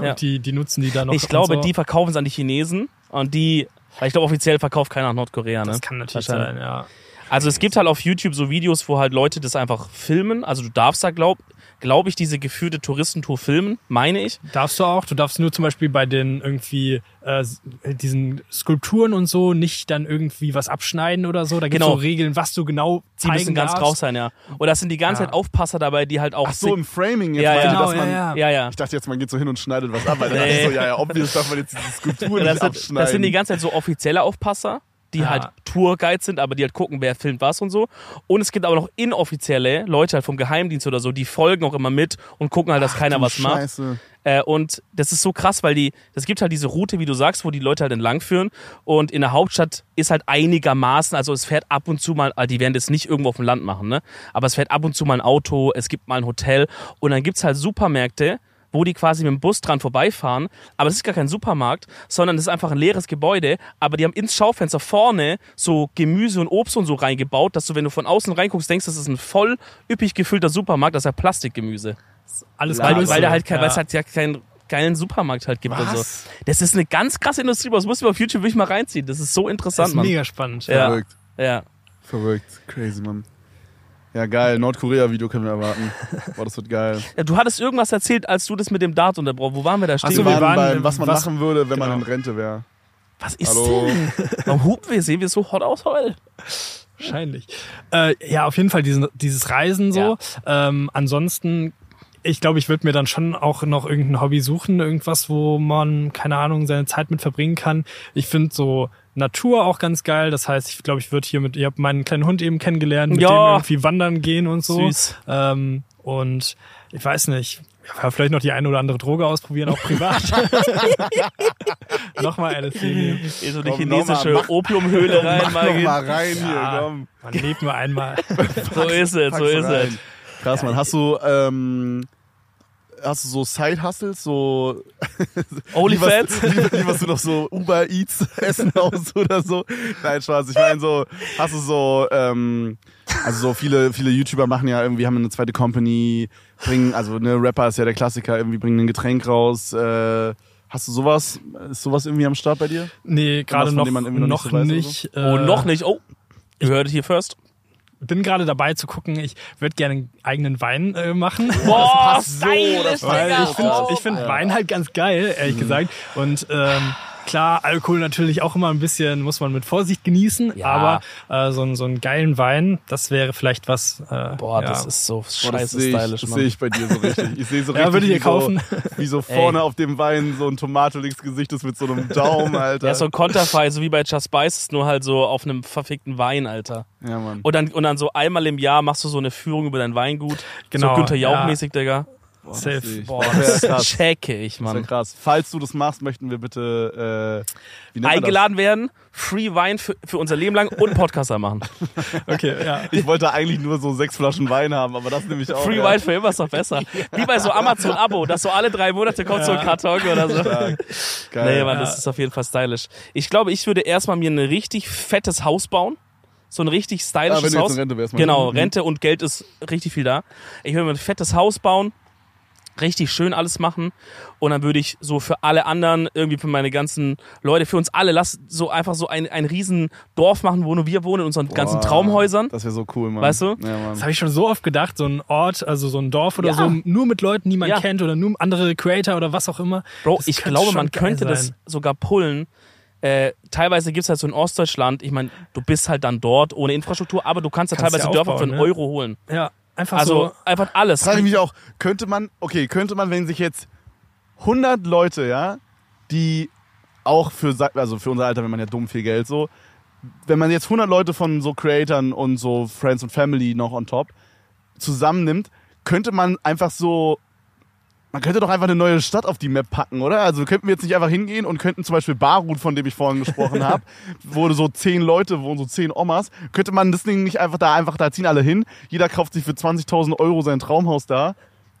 Ja. Und die, die nutzen die dann noch. Ich glaube, so. die verkaufen es an die Chinesen und die, weil ich glaube, offiziell verkauft keiner nach Nordkorea, ne? Das kann natürlich sein, ja. Also es gibt halt auf YouTube so Videos, wo halt Leute das einfach filmen. Also du darfst da, glaub, glaube ich, diese geführte Touristentour filmen, meine ich. Darfst du auch. Du darfst nur zum Beispiel bei den irgendwie äh, diesen Skulpturen und so nicht dann irgendwie was abschneiden oder so. Da gibt es Genau. so Regeln, was du genau Die zeigen müssen ganz darfst. drauf sein, ja. Oder es sind die ganze Ja. Zeit Aufpasser dabei, die halt auch Ach so, im Framing jetzt Ja, ja. Genau, dass man. ja, ja. ja, ja. Ich dachte jetzt, man geht so hin und schneidet was ab, weil dann Nee. dachte ich so, ja, ja, obvious darf man jetzt diese Skulptur Das nicht sind, abschneiden. das sind die ganze Zeit so offizielle Aufpasser, die Ja. halt Tourguides sind, aber die halt gucken, wer filmt was und so. Und es gibt aber noch inoffizielle Leute halt vom Geheimdienst oder so, die folgen auch immer mit und gucken halt, dass keiner Du was macht. Scheiße. Äh, und das ist so krass, weil die, das gibt halt diese Route, wie du sagst, wo die Leute halt entlang führen. Und in der Hauptstadt ist halt einigermaßen, also es fährt ab und zu mal, ah, die werden das nicht irgendwo auf dem Land machen, ne? Aber es fährt ab und zu mal ein Auto, es gibt mal ein Hotel und dann gibt's halt Supermärkte, wo die quasi mit dem Bus dran vorbeifahren, aber es ist gar kein Supermarkt, sondern es ist einfach ein leeres Gebäude, aber die haben ins Schaufenster vorne so Gemüse und Obst und so reingebaut, dass du, wenn du von außen reinguckst, denkst, das ist ein voll üppig gefüllter Supermarkt, das ist ja Plastikgemüse. Alles Weil, Größe. weil der halt kein, weil es ja. halt ja keinen geilen Supermarkt halt gibt und so. Was? Das ist eine ganz krasse Industrie, aber das musst du auf YouTube wirklich mal reinziehen. Das ist so das interessant, ist Mann. mega spannend. Ja. Verrückt. Ja. Verrückt. Crazy, Mann. Ja, geil. Nordkorea-Video können wir erwarten. Boah, das wird geil. ja. Du hattest irgendwas erzählt, als du das mit dem Dart unterbrochen Wo waren wir da stehen? Ach so, Wir waren beim, was man was- machen würde, wenn man genau. in Rente wäre. Was ist Hallo. denn? Warum hupen wir? Sehen wir so hot aus heute? Wahrscheinlich. Äh, ja, auf jeden Fall diesen, dieses Reisen so. Ähm, ansonsten, ich glaube, ich würde mir dann schon auch noch irgendein Hobby suchen, irgendwas, wo man, keine Ahnung, seine Zeit mit verbringen kann. Ich finde so Natur auch ganz geil. Das heißt, ich glaube, ich würde hier mit, ihr habt meinen kleinen Hund eben kennengelernt, mit Ja. dem irgendwie wandern gehen und so. Süß. Ähm, und ich weiß nicht, ja, vielleicht noch die eine oder andere Droge ausprobieren, auch privat. Nochmal LSD nehmen. In so eine Komm, chinesische noch mal, Opiumhöhle rein, Mach mal mal rein hier, Ja, komm. man lebt nur einmal. So ist es, so ist es. Krass, Mann. Hast du, ähm, hast du so Side-Hustles, so Onlyfans? Lieferst, lieferst du noch so Uber Eats Essen aus oder so? Nein, Spaß. Ich meine so, hast du so, ähm, also so viele, viele YouTuber machen ja irgendwie, haben eine zweite Company, bringen, also ne, Rapper ist ja der Klassiker, irgendwie bringen ein Getränk raus. Äh, hast du sowas? Ist sowas irgendwie am Start bei dir? Nee, gerade von noch, noch noch nicht so nicht. Oh, äh, noch nicht. Oh, ihr hört es hier first. Bin gerade dabei zu gucken, ich würde gerne einen eigenen Wein äh, machen. Boah, passt so, das Weil Digga. ich finde Oh. ich find. Wein halt ganz geil, ehrlich gesagt. Und ähm, klar, Alkohol natürlich auch immer ein bisschen, muss man mit Vorsicht genießen. Ja. Aber äh, so, einen- so einen geilen Wein, das wäre vielleicht was. Äh, Boah, ja. das ist so Boah, scheiße sehe ich, stylisch, das sehe ich bei dir so richtig. Ich sehe so Ja, richtig, würde ich wie, dir kaufen. So, wie so vorne auf dem Wein so ein tomateliges Gesicht ist mit so einem Daumen, Alter. Ja, so ein Konterfei, so wie bei Just Spice, nur halt so auf einem verfickten Wein, Alter. ja Mann. Und dann, und dann so einmal im Jahr machst du so eine Führung über dein Weingut. Genau, So Günther ja. Jauch-mäßig, Digga. Boah, safe. das. Boah, Das das krass. checke ich, Das Mann. krass. Falls du das machst, möchten wir bitte äh, Eingeladen werden, Free Wein für, für unser Leben lang und Podcaster machen. Okay, ja. Das? Ich wollte eigentlich nur so sechs Flaschen Wein haben, aber das nehme ich auch. Free ja. Wein für immer ist doch besser. Wie bei so Amazon-Abo, dass so alle drei Monate kommt so ein Karton oder so. Stark. Geil. Nee, Mann, das ist auf jeden Fall stylisch. Ich glaube, ich würde erstmal mir ein richtig fettes Haus bauen. So ein richtig Ah, wenn stylisches du jetzt Haus. Rente wärst. Genau, Mhm. Rente und Geld ist richtig viel da. Ich würde mir ein fettes Haus bauen, richtig schön alles machen und dann würde ich so für alle anderen, irgendwie für meine ganzen Leute, für uns alle, lass so einfach so ein, ein riesen Dorf machen, wo nur wir wohnen in unseren ganzen Boah, Traumhäusern. Das wäre so cool, Mann. Weißt du? Ja, Mann. Das habe ich schon so oft gedacht, so ein Ort, also so ein Dorf oder Ja. so, nur mit Leuten, die man Ja. kennt oder nur andere Creator oder was auch immer. Bro, Das ich glaube, man könnte das sogar pullen. Äh, teilweise gibt's halt so in Ostdeutschland, ich meine, du bist halt dann dort ohne Infrastruktur, aber du kannst ja Kannst teilweise ja Dörfer für einen ne? Euro holen. Ja, einfach Also so. einfach alles. Frage ich mich auch, könnte man, okay, könnte man, wenn sich jetzt 100 Leute, ja, die auch für, also für unser Alter, wenn man ja dumm viel Geld so, wenn man jetzt 100 Leute von so Creatoren und so Friends und Family noch on top zusammennimmt, könnte man einfach so, man könnte doch einfach eine neue Stadt auf die Map packen, oder? Also könnten wir jetzt nicht einfach hingehen und könnten zum Beispiel Barut, von dem ich vorhin gesprochen habe, wo so zehn Leute wohnen, so zehn Omas, könnte man das Ding nicht einfach da, einfach da ziehen alle hin, jeder kauft sich für 20.000 Euro sein Traumhaus da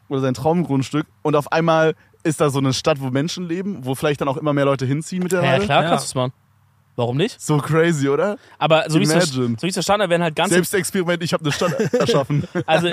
oder sein Traumgrundstück und auf einmal ist da so eine Stadt, wo Menschen leben, wo vielleicht dann auch immer mehr Leute hinziehen mit der ja, Reihe. klar Ja. kannst du's machen. Warum nicht? So crazy, oder? Aber so wie es Imagine. so wie es verstanden habe, werden halt ganze Selbstexperiment, ich habe eine Stadt erschaffen. Also,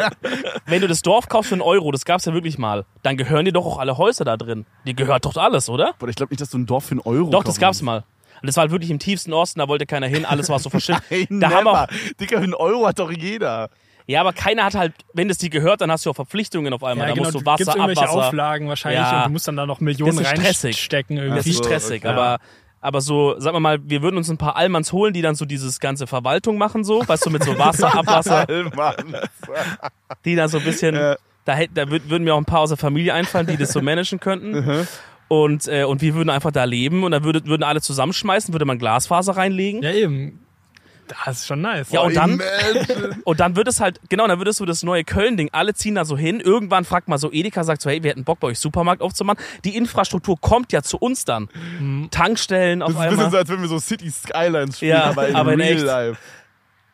wenn du das Dorf kaufst für einen Euro, das gab's ja wirklich mal, dann gehören dir doch auch alle Häuser da drin. Die gehört doch alles, oder? Aber ich glaube nicht, dass du ein Dorf für einen Euro Doch, das gab's mal. Und das war halt wirklich im tiefsten Osten, da wollte keiner hin, alles war so verschüttet. Hey, Da haben auch, Digga, einen Euro hat doch jeder. ja, aber keiner hat halt, wenn das dir gehört, dann hast du auch Verpflichtungen auf einmal. Ja, da genau, musst du gibt's Wasser, irgendwelche Abwasser. Auflagen wahrscheinlich Ja. und du musst dann da noch Millionen Das ist stressig. reinstecken Das irgendwie. ist so, stressig, okay. aber, aber so, sagen wir mal, wir würden uns ein paar Allmanns holen, die dann so dieses ganze Verwaltung machen, so, weißt du, mit so Wasser, Abwasser, die dann so ein bisschen, da, hätt- da würd- würden mir auch ein paar aus der Familie einfallen, die das so managen könnten. Und, äh, und wir würden einfach da leben und dann würde, würden alle zusammenschmeißen, würde man Glasfaser reinlegen. Ja, eben. Das ist schon nice. Ja, und dann, und dann wird es halt, genau, dann wird es so das neue Köln-Ding. Alle ziehen da so hin. Irgendwann fragt mal so Edeka, sagt so, hey, wir hätten Bock bei euch Supermarkt aufzumachen. Die Infrastruktur kommt ja zu uns dann. Tankstellen auf Das ist ein bisschen einmal. so, als wenn wir so City Skylines spielen, Ja, aber in aber in real echt. life.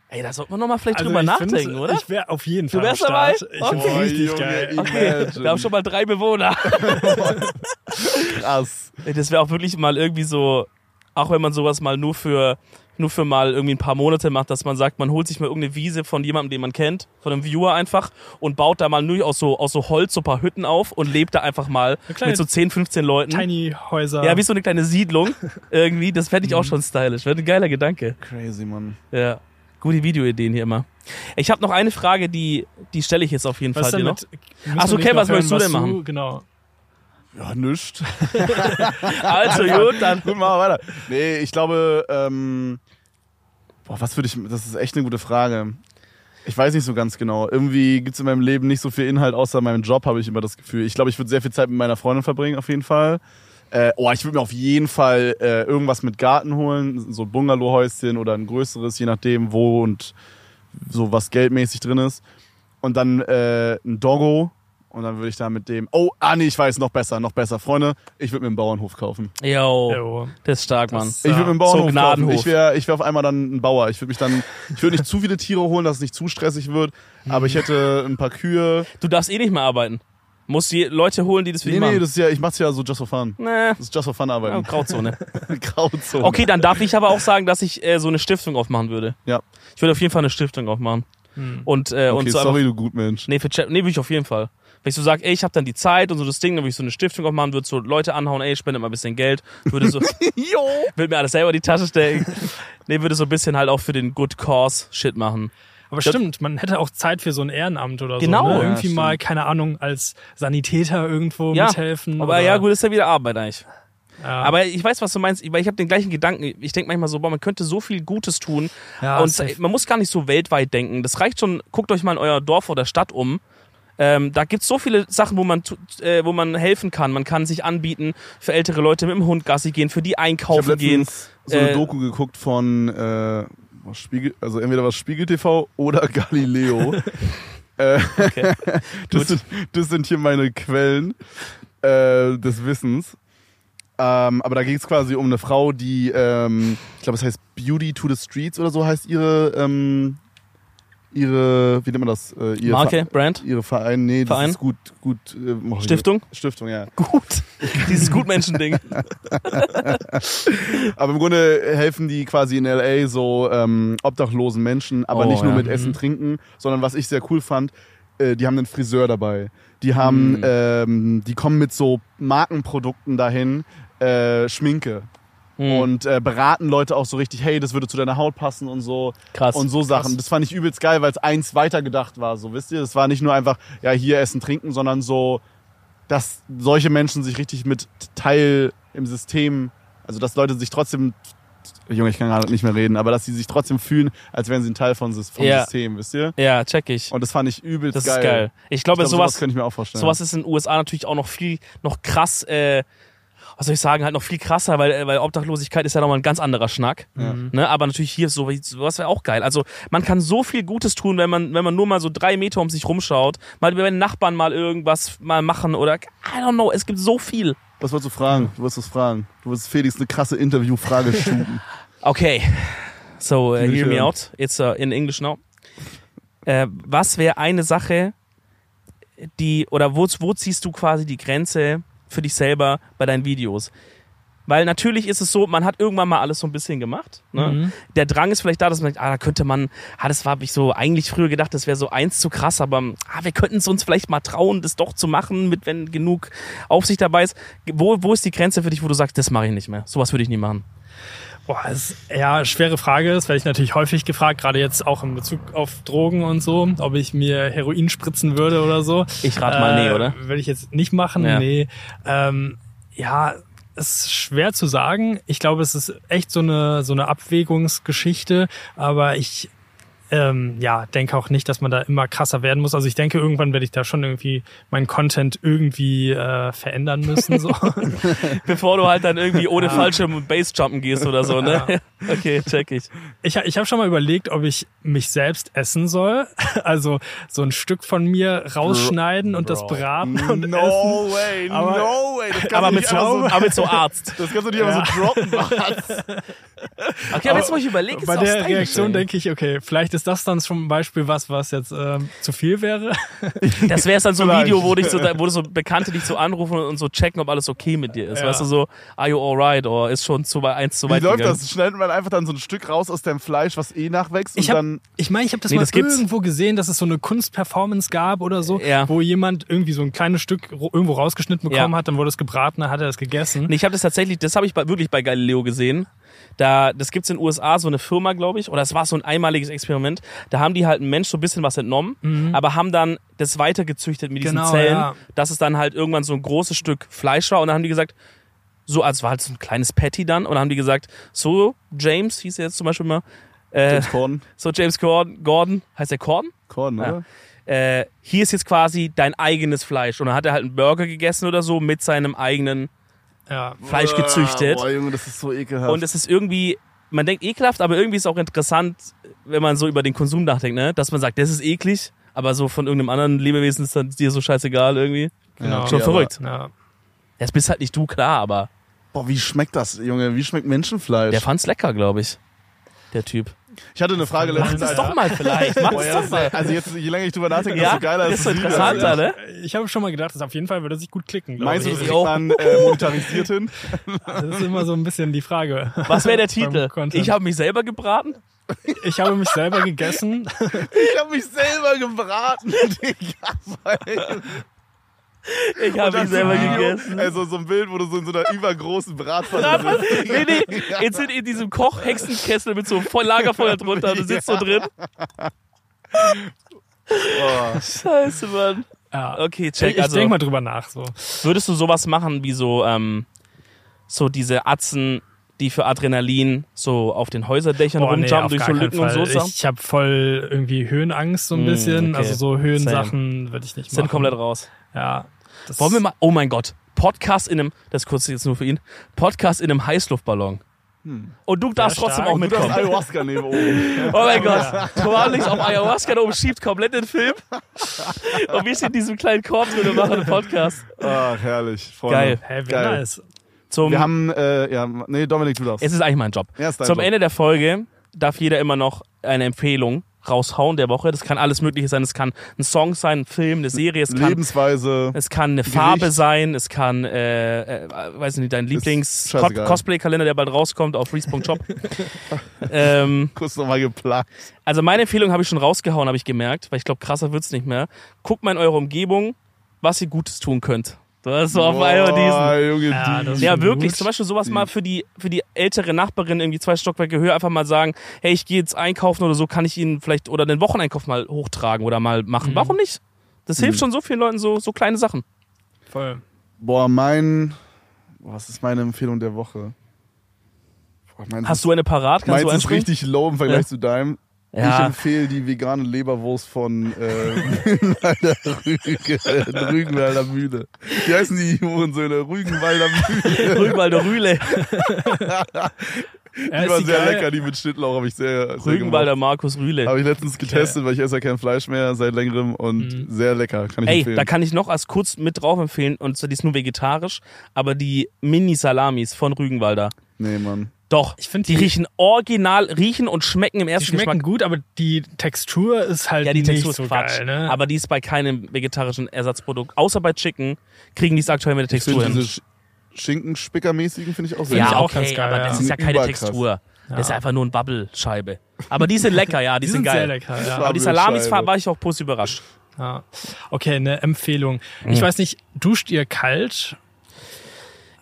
Ey, da sollte man noch mal vielleicht Also drüber nachdenken, find, oder? Ich wäre auf jeden Fall wärst am dabei? Ich find's Okay. richtig Junge, geil. Okay, wir haben schon mal drei Bewohner. Krass. Ey, Das wäre auch wirklich mal irgendwie so, auch wenn man sowas mal nur für, nur für mal irgendwie ein paar Monate macht, dass man sagt, man holt sich mal irgendeine Wiese von jemandem, den man kennt, von einem Viewer einfach und baut da mal nur aus so, aus so Holz so ein paar Hütten auf und lebt da einfach mal mit so 10, 15 Leuten. Tiny Häuser. Ja, wie so eine kleine Siedlung irgendwie. Das fände ich auch schon stylisch. Wäre ein geiler Gedanke. Crazy, Mann. Ja. Gute Videoideen hier immer. Ich habe noch eine Frage, die, die stelle ich jetzt auf jeden was Fall dir noch. mit, müssen Ach so, wir nicht okay, was möchtest du denn machen? Genau. Ja, nischt. Also gut, dann. Gut, machen wir weiter. Nee, ich glaube, ähm, boah, was würde ich, das ist echt eine gute Frage. Ich weiß nicht so ganz genau. Irgendwie gibt es in meinem Leben nicht so viel Inhalt, außer meinem Job, habe ich immer das Gefühl. Ich glaube, ich würde sehr viel Zeit mit meiner Freundin verbringen, auf jeden Fall. Äh, oh, ich würde mir auf jeden Fall äh, irgendwas mit Garten holen, so ein Bungalowhäuschen oder ein größeres, je nachdem wo und so was geldmäßig drin ist. Und dann äh, ein Doggo. Und dann würde ich da mit dem. Oh, ah nee, ich weiß, noch besser, noch besser. Freunde, ich würde mir einen Bauernhof kaufen. Yo, Jo. das ist stark, Mann. Das- Ich würde mir einen Bauernhof So kaufen. Ich wäre ich wär auf einmal dann ein Bauer. Ich würde mich dann, ich würde nicht zu viele Tiere holen, dass es nicht zu stressig wird. Aber ich hätte ein paar Kühe. Du darfst eh nicht mehr arbeiten. Musst die Leute holen, die das für Nee, dich nee, machen. das ist ja, ich mach's ja so just for fun. Nee. Das ist just for fun Ja, arbeiten. Grauzone. Grauzone. Okay, dann darf ich aber auch sagen, dass ich äh, so eine Stiftung aufmachen würde. Ja. Ich würde auf jeden Fall eine Stiftung aufmachen. Hm. Und, äh, Okay, und so sorry, einfach, du Gutmensch. nee, für Chat, nee, würde ich auf jeden Fall. Wenn ich so sage, ey, ich habe dann die Zeit und so das Ding, dann würde ich so eine Stiftung aufmachen, würde so Leute anhauen, ey, spendet mal ein bisschen Geld, würde so, Jo! würde mir alles selber in die Tasche stecken. nee, würde so ein bisschen halt auch für den Good Cause Shit machen. Aber stimmt, man hätte auch Zeit für so ein Ehrenamt oder Genau. so. Ne? Ja, Irgendwie stimmt. mal, keine Ahnung, als Sanitäter irgendwo Ja, mithelfen. Aber ja, gut, ist ja wieder Arbeit eigentlich. Ja, Aber ich weiß, was du meinst, weil ich habe den gleichen Gedanken. Ich denke manchmal so, boah, man könnte so viel Gutes tun. ja, und safe. man muss gar nicht so weltweit denken. Das reicht schon, guckt euch mal in euer Dorf oder Stadt um. Ähm, da gibt's so viele Sachen, wo man, äh, wo man helfen kann. Man kann sich anbieten für ältere Leute mit dem Hund Gassi gehen, für die Ich habe einkaufen gehen. so eine Äh, Doku geguckt von äh, Spiegel, also entweder was Spiegel TV oder Galileo. äh, Okay. das, sind, das sind hier meine Quellen äh, des Wissens. Ähm, aber da ging es quasi um eine Frau, die, ähm, ich glaube, es heißt Beauty to the Streets oder so heißt ihre, ähm, ihre, wie nennt man das? Äh, ihr Marke, Brand, Ihre Verein, nee, das Verein? ist gut, gut. Äh, Stiftung. Stiftung, ja. Gut. Dieses Gutmenschen-Ding. Aber im Grunde helfen die quasi in LA so ähm, obdachlosen Menschen, aber Oh, nicht nur ja. mit Essen, Trinken, sondern was ich sehr cool fand, äh, die haben einen Friseur dabei. Die haben, Mhm. ähm, die kommen mit so Markenprodukten dahin, äh, Schminke. Hm, Und äh, beraten Leute auch so richtig, hey, das würde zu deiner Haut passen und so. krass. Und so Sachen. Das fand ich übelst geil, weil es eins weitergedacht war, so wisst ihr. Das war nicht nur einfach, ja, hier essen, trinken, sondern so, dass solche Menschen sich richtig mit Teil im System, also dass Leute sich trotzdem, Junge, ich kann gerade nicht mehr reden, aber dass sie sich trotzdem fühlen, als wären sie ein Teil von, vom Ja. System, wisst ihr? ja, check ich. Und das fand ich übelst Das geil. ist geil. Ich glaube, Ich glaub, sowas, könnte ich mir auch vorstellen. Sowas ist in den USA natürlich auch noch viel, noch krass, äh, was soll ich sagen, halt noch viel krasser, weil, weil Obdachlosigkeit ist ja nochmal ein ganz anderer Schnack. Mhm. Ne? Aber natürlich hier so, sowas wäre auch geil. Also man kann so viel Gutes tun, wenn man, wenn man nur mal so drei Meter um sich rumschaut, mal bei den Nachbarn mal irgendwas mal machen oder I don't know, es gibt so viel. Was wolltest du fragen? Du wolltest was fragen. Du wolltest Felix eine krasse Interviewfrage shooten. Okay, so uh, hear me out. It's uh, in English now. Äh, was wäre eine Sache, die, oder wo, wo ziehst du quasi die Grenze für dich selber bei deinen Videos? Weil natürlich ist es so, man hat irgendwann mal alles so ein bisschen gemacht. Ne? Mhm. Der Drang ist vielleicht da, dass man sagt, ah, da könnte man, ah, das habe ich so eigentlich früher gedacht, das wäre so eins zu krass, aber ah, wir könnten es uns vielleicht mal trauen, das doch zu machen, mit wenn genug Aufsicht dabei ist. Wo, wo ist die Grenze für dich, wo du sagst, das mache ich nicht mehr? Sowas würde ich nie machen. Boah, ist ja schwere Frage. Das werde ich natürlich häufig gefragt, gerade jetzt auch in Bezug auf Drogen und so, ob ich mir Heroin spritzen würde oder so. Ich rate mal nee, oder? Würde ich jetzt nicht machen, Ja. nee. Ähm, ja, es ist schwer zu sagen. Ich glaube, es ist echt so eine, so eine Abwägungsgeschichte, aber ich ähm, ja, denke auch nicht, dass man da immer krasser werden muss. Also ich denke, irgendwann werde ich da schon irgendwie meinen Content irgendwie äh, verändern müssen. So. Bevor du halt dann irgendwie ohne Fallschirm und Bassjumpen gehst oder so, ne? Okay, check ich. Ich, ich habe schon mal überlegt, ob ich mich selbst essen soll. Also so ein Stück von mir rausschneiden und das Bro. braten und essen. no way, Aber- no way. Das Aber mit so, aber mit so Arzt. das kannst du nicht einfach so droppen, was? Okay, aber jetzt muss ich überlegen, ist Bei auch der Reaktion denke ich, okay, vielleicht ist das dann zum Beispiel was, was jetzt ähm, zu viel wäre. Das wäre dann so ein. Video, wo, dich so, wo so Bekannte dich so anrufen und so checken, ob alles okay mit dir ist. Ja. Weißt du, so, are you alright? Oder ist schon zu weit, eins zu Wie weit läuft gegangen. das? Schneidet man einfach dann so ein Stück raus aus dem Fleisch, was eh nachwächst Ich und hab- dann. Ich meine, ich habe das Nee, mal das gibt's. irgendwo gesehen, dass es so eine Kunstperformance gab oder so, Ja. wo jemand irgendwie so ein kleines Stück irgendwo rausgeschnitten bekommen Ja. hat, dann wurde es gebraten, dann hat er es gegessen. Nee, ich habe das tatsächlich, das habe ich bei, wirklich bei Galileo gesehen. Da, das gibt's in den USA, so eine Firma, glaube ich, oder es war so ein einmaliges Experiment. Da haben die halt einem Mensch so ein bisschen was entnommen, aber haben dann das weitergezüchtet mit diesen Genau, Zellen, ja. dass es dann halt irgendwann so ein großes Stück Fleisch war. Und dann haben die gesagt, so, als war halt so ein kleines Patty dann, und dann haben die gesagt, so, James hieß er jetzt zum Beispiel mal, äh, James Corden. so James Gordon, Gordon, heißt der Gordon? Corden, Ja. oder? äh, hier ist jetzt quasi dein eigenes Fleisch. Und dann hat er halt einen Burger gegessen oder so mit seinem eigenen Ja. Fleisch gezüchtet. Boah, Junge, das ist so ekelhaft. Und es ist irgendwie, man denkt ekelhaft, aber irgendwie ist auch interessant, wenn man so über den Konsum nachdenkt, ne? Dass man sagt, das ist eklig, aber so von irgendeinem anderen Lebewesen ist dann dir so scheißegal irgendwie. Genau. Schon Ja, verrückt. Ja. Das bist halt nicht du, klar, aber Boah, wie schmeckt das, Junge? Wie schmeckt Menschenfleisch? der fand's lecker, glaube ich. Der Typ. Ich hatte eine Frage Mach letztens. das Alter. doch mal vielleicht. Mach das ja, doch mal. also jetzt, je länger ich drüber nachdenke, Ja, desto geiler ist so es wieder. interessanter, ne? Ich habe schon mal gedacht, dass auf jeden Fall würde sich gut klicken. Meinst du, ich. das Ich kriegt auch. man äh, monetarisiert hin? Das ist immer so ein bisschen die Frage. Was wäre der Titel? Ich habe mich selber gebraten? Ich habe mich selber gegessen. Ich habe mich selber gebraten, Digga. Ich habe Das mich selber Video, gegessen. Also so ein Bild, wo du so in so einer übergroßen Bratpfanne sitzt. Nee, nee, jetzt sind in diesem Kochhexenkessel mit so voll Lagerfeuer drunter und du sitzt so drin. Boah. Scheiße, Mann. Ja. Okay, Ich, check. ich Also, denke mal drüber nach. So. würdest du sowas machen wie so, ähm, so diese Atzen, die für Adrenalin so auf den Häuserdächern Boah, nee, rumjumpen auf durch so Lücken und so? Fall. Sachen? Ich, ich habe voll irgendwie Höhenangst so ein Mm, bisschen. okay. Also so Höhensachen würde ich nicht Sind machen. komplett raus. Ja. Das Wollen wir mal, oh mein Gott, Podcast in einem, das ist kurz jetzt nur für ihn, Podcast in einem Heißluftballon. Und du darfst Sehr trotzdem auch Und du mitkommen. Ayahuasca neben oben. Oh mein Gott, Torlich auf Ayahuasca da oben schiebt komplett den Film. Und wir sind in diesem kleinen Korb drin und machen einen Podcast. Ach, herrlich. Freunde. Geil. Wie Geil. nice. Zum, Wir haben, äh, ja, nee, Dominik, du darfst. es ist eigentlich mein Job. Ja, ist dein Zum Job. Ende der Folge darf jeder immer noch eine Empfehlung raushauen der Woche. Das kann alles Mögliche sein. Es kann ein Song sein, ein Film, eine Serie. Es kann, Lebensweise. es kann eine Farbe sein. Es kann, äh, äh, weiß nicht, dein. Lieblings-Cosplay-Kalender, der bald rauskommt auf Reese.shop. ähm, Kurz nochmal geplagt. also meine Empfehlung habe ich schon rausgehauen, habe ich gemerkt, weil ich glaube, krasser wird's nicht mehr. Guckt mal in eure Umgebung, was ihr Gutes tun könnt. Das ist so auf einmal diesen. Junge, Ja, die. Ja, wirklich. gut. Zum Beispiel sowas mal für die, für die ältere Nachbarin irgendwie zwei Stockwerke höher einfach mal sagen, hey, ich gehe jetzt einkaufen oder so, kann ich Ihnen vielleicht oder den Wocheneinkauf mal hochtragen oder mal machen. Mhm. Warum nicht? Das hilft Mhm. schon so vielen Leuten, so, so kleine Sachen. Voll. Boah, mein. Was ist meine Empfehlung der Woche? Boah, Hast du eine parat? Kannst Meins du ist richtig low im Vergleich Ja. zu deinem. Ich Ja. empfehle die vegane Leberwurst von äh, Rügenwalder Rüge, Rügenwalder Mühle. Wie heißen die Hurensöhne? Rügenwalder Mühle. Rügenwalder Rühle. Ja, Die ist war die sehr geil? lecker, die mit Schnittlauch habe ich sehr, sehr Rügenwalder Markus Habe Rühle. ich letztens getestet, weil ich esse ja kein Fleisch mehr seit längerem und Mhm. sehr lecker. Kann ich Ey, empfehlen. da kann ich noch als kurz mit drauf empfehlen, und zwar die ist nur vegetarisch, aber die Mini-Salamis von Rügenwalder. nee, Mann. Doch, Ich find die, die- riechen original, riechen und schmecken im Die ersten schmecken Geschmack. gut, aber die Textur ist halt Ja, die Textur nicht ist so Quatsch. geil. Ne? Aber die ist bei keinem vegetarischen Ersatzprodukt, außer bei Chicken, kriegen die es aktuell mit der Ich finde Textur hin. diese Sch- Schinkenspickermäßigen finde ich auch sehr Ja, ich auch ganz geil, aber ja. das Die ist ja keine überkrass. Textur. Das ist Ja. einfach nur eine Bubble-Scheibe. Aber die sind lecker, ja, die, die sind, sind geil. sehr lecker. Ja. Aber die. Salamis war war ich auch positiv überrascht. Ja. Okay, eine Empfehlung. Ich weiß nicht, duscht ihr kalt?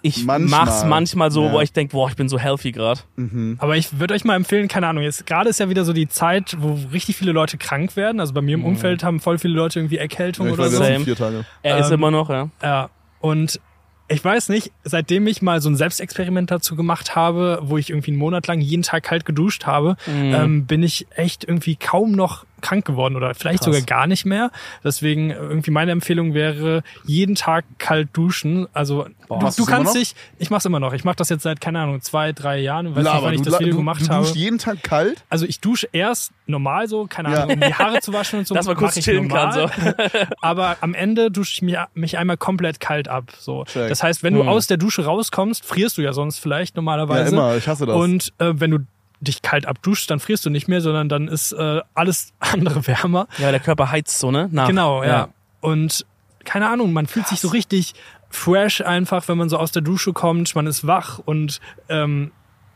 Ich Manchmal. mach's manchmal so, Ja. wo ich denke, boah, ich bin so healthy gerade. Mhm. Aber ich würde euch mal empfehlen, keine Ahnung, jetzt gerade ist ja wieder so die Zeit, wo richtig viele Leute krank werden. Also bei mir im Umfeld haben voll viele Leute irgendwie Erkältung Ja, ich oder so. vier Tage. Er ist Ähm, immer noch, ja. Ja. Und ich weiß nicht, seitdem ich mal so ein Selbstexperiment dazu gemacht habe, wo ich irgendwie einen Monat lang jeden Tag kalt geduscht habe, Mhm. ähm, bin ich echt irgendwie kaum noch krank geworden oder vielleicht Krass. sogar gar nicht mehr. Deswegen äh, irgendwie meine Empfehlung wäre, jeden Tag kalt duschen. Also Boah, du, du kannst dich, ich mach's immer noch. Ich mache das jetzt seit, keine Ahnung, zwei, drei Jahren. Ich weiß nicht, Laber, wann ich du, das Video du, gemacht du habe. duschst jeden Tag kalt? Also ich dusche erst normal so, keine Ja. Ahnung, um die Haare zu waschen und so. Dass man kurz chillen normal. kann. So. Aber am Ende dusche ich mich, mich einmal komplett kalt ab. So. Check. Das heißt, wenn du Hm. aus der Dusche rauskommst, frierst du ja sonst vielleicht Ja, normalerweise. immer. Ich hasse das. Und äh, wenn du dich kalt abduschst, dann frierst du nicht mehr, sondern dann ist äh, alles andere wärmer. Ja, der Körper heizt so, ne? Nach. Genau, ja. Und keine Ahnung, man fühlt sich so richtig fresh einfach, wenn man so aus der Dusche kommt. Man ist wach und ähm,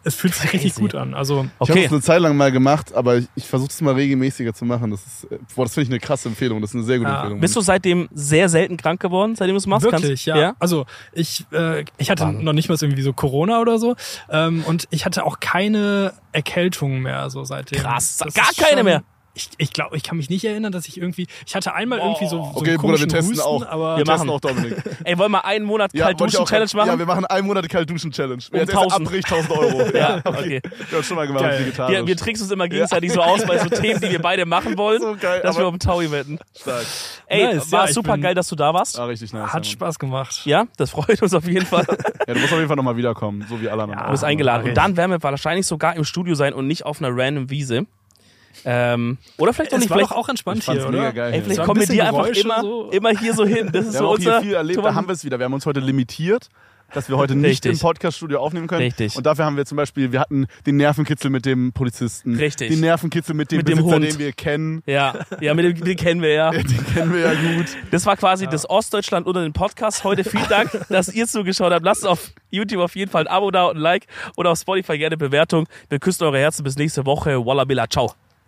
es fühlt sich richtig Crazy. gut an. Also Ich habe Okay. es eine Zeit lang mal gemacht, aber ich, ich versuche es mal regelmäßiger zu machen. Das ist, äh, boah, das finde ich eine krasse Empfehlung. Das ist eine sehr gute Ja. Empfehlung. Bist du seitdem sehr selten krank geworden, seitdem du es machst? Wirklich, Kannst- ja. Also ich, äh, ich hatte Wahnsinn. noch nicht mal irgendwie so Corona oder so ähm, und ich hatte auch keine Erkältung mehr so seitdem. Krass, Das gar keine mehr? Ich, ich glaube, ich kann mich nicht erinnern, dass ich irgendwie, ich hatte einmal irgendwie so, so okay, einen Bruder, wir komischen testen Husten, auch. aber Wir testen machen. auch Dominik. Ey, wollen wir einen Monat Ja, kalt wollte ich duschen auch- Challenge machen? Ja, wir machen einen Monat kalt duschen Challenge. Wer jetzt 1000. abbricht, 1000 Euro. Ja, okay. Wir haben schon mal gemacht, Geil. vegetarisch. Wir, wir tricksen uns immer gegenseitig so aus bei so Themen, die wir beide machen wollen, So geil, dass wir auf den Taui wetten. Stark. Ey, Nice, war ja, super geil, dass du da warst. Ah, richtig nice. hat ja, Spaß gemacht. Ja, das freut uns auf jeden Fall. Du Ja, du musst auf jeden Fall nochmal wiederkommen, so wie alle anderen. Ja, auch. bist eingeladen. Und dann werden wir wahrscheinlich sogar im Studio sein und nicht auf einer random Wiese. Ähm, oder vielleicht auch nicht. war Vielleicht, auch entspannt Ich fand's hier, mega oder? geil. ey, vielleicht kommen wir dir einfach immer, so. immer hier so hin. Das ist Wir so haben auch unser. hier viel erlebt, da haben wir es wieder. Wir haben uns heute limitiert, dass wir heute nicht Richtig. im Podcast-Studio aufnehmen können. Richtig. Und dafür haben wir zum Beispiel, wir hatten den Nervenkitzel mit dem Polizisten. Richtig. Den Nervenkitzel mit dem Mit dem Besitzer, Hund. den wir kennen. ja, ja, mit dem, den kennen wir ja. Den kennen wir ja gut. Das war quasi das Ostdeutschland unter den Podcasts. Heute vielen Dank, dass ihr zugeschaut habt. Lasst auf YouTube auf jeden Fall ein Abo da und ein Like oder auf Spotify gerne Bewertung. Wir küssen eure Herzen bis nächste Woche. Walla Billa. Ciao.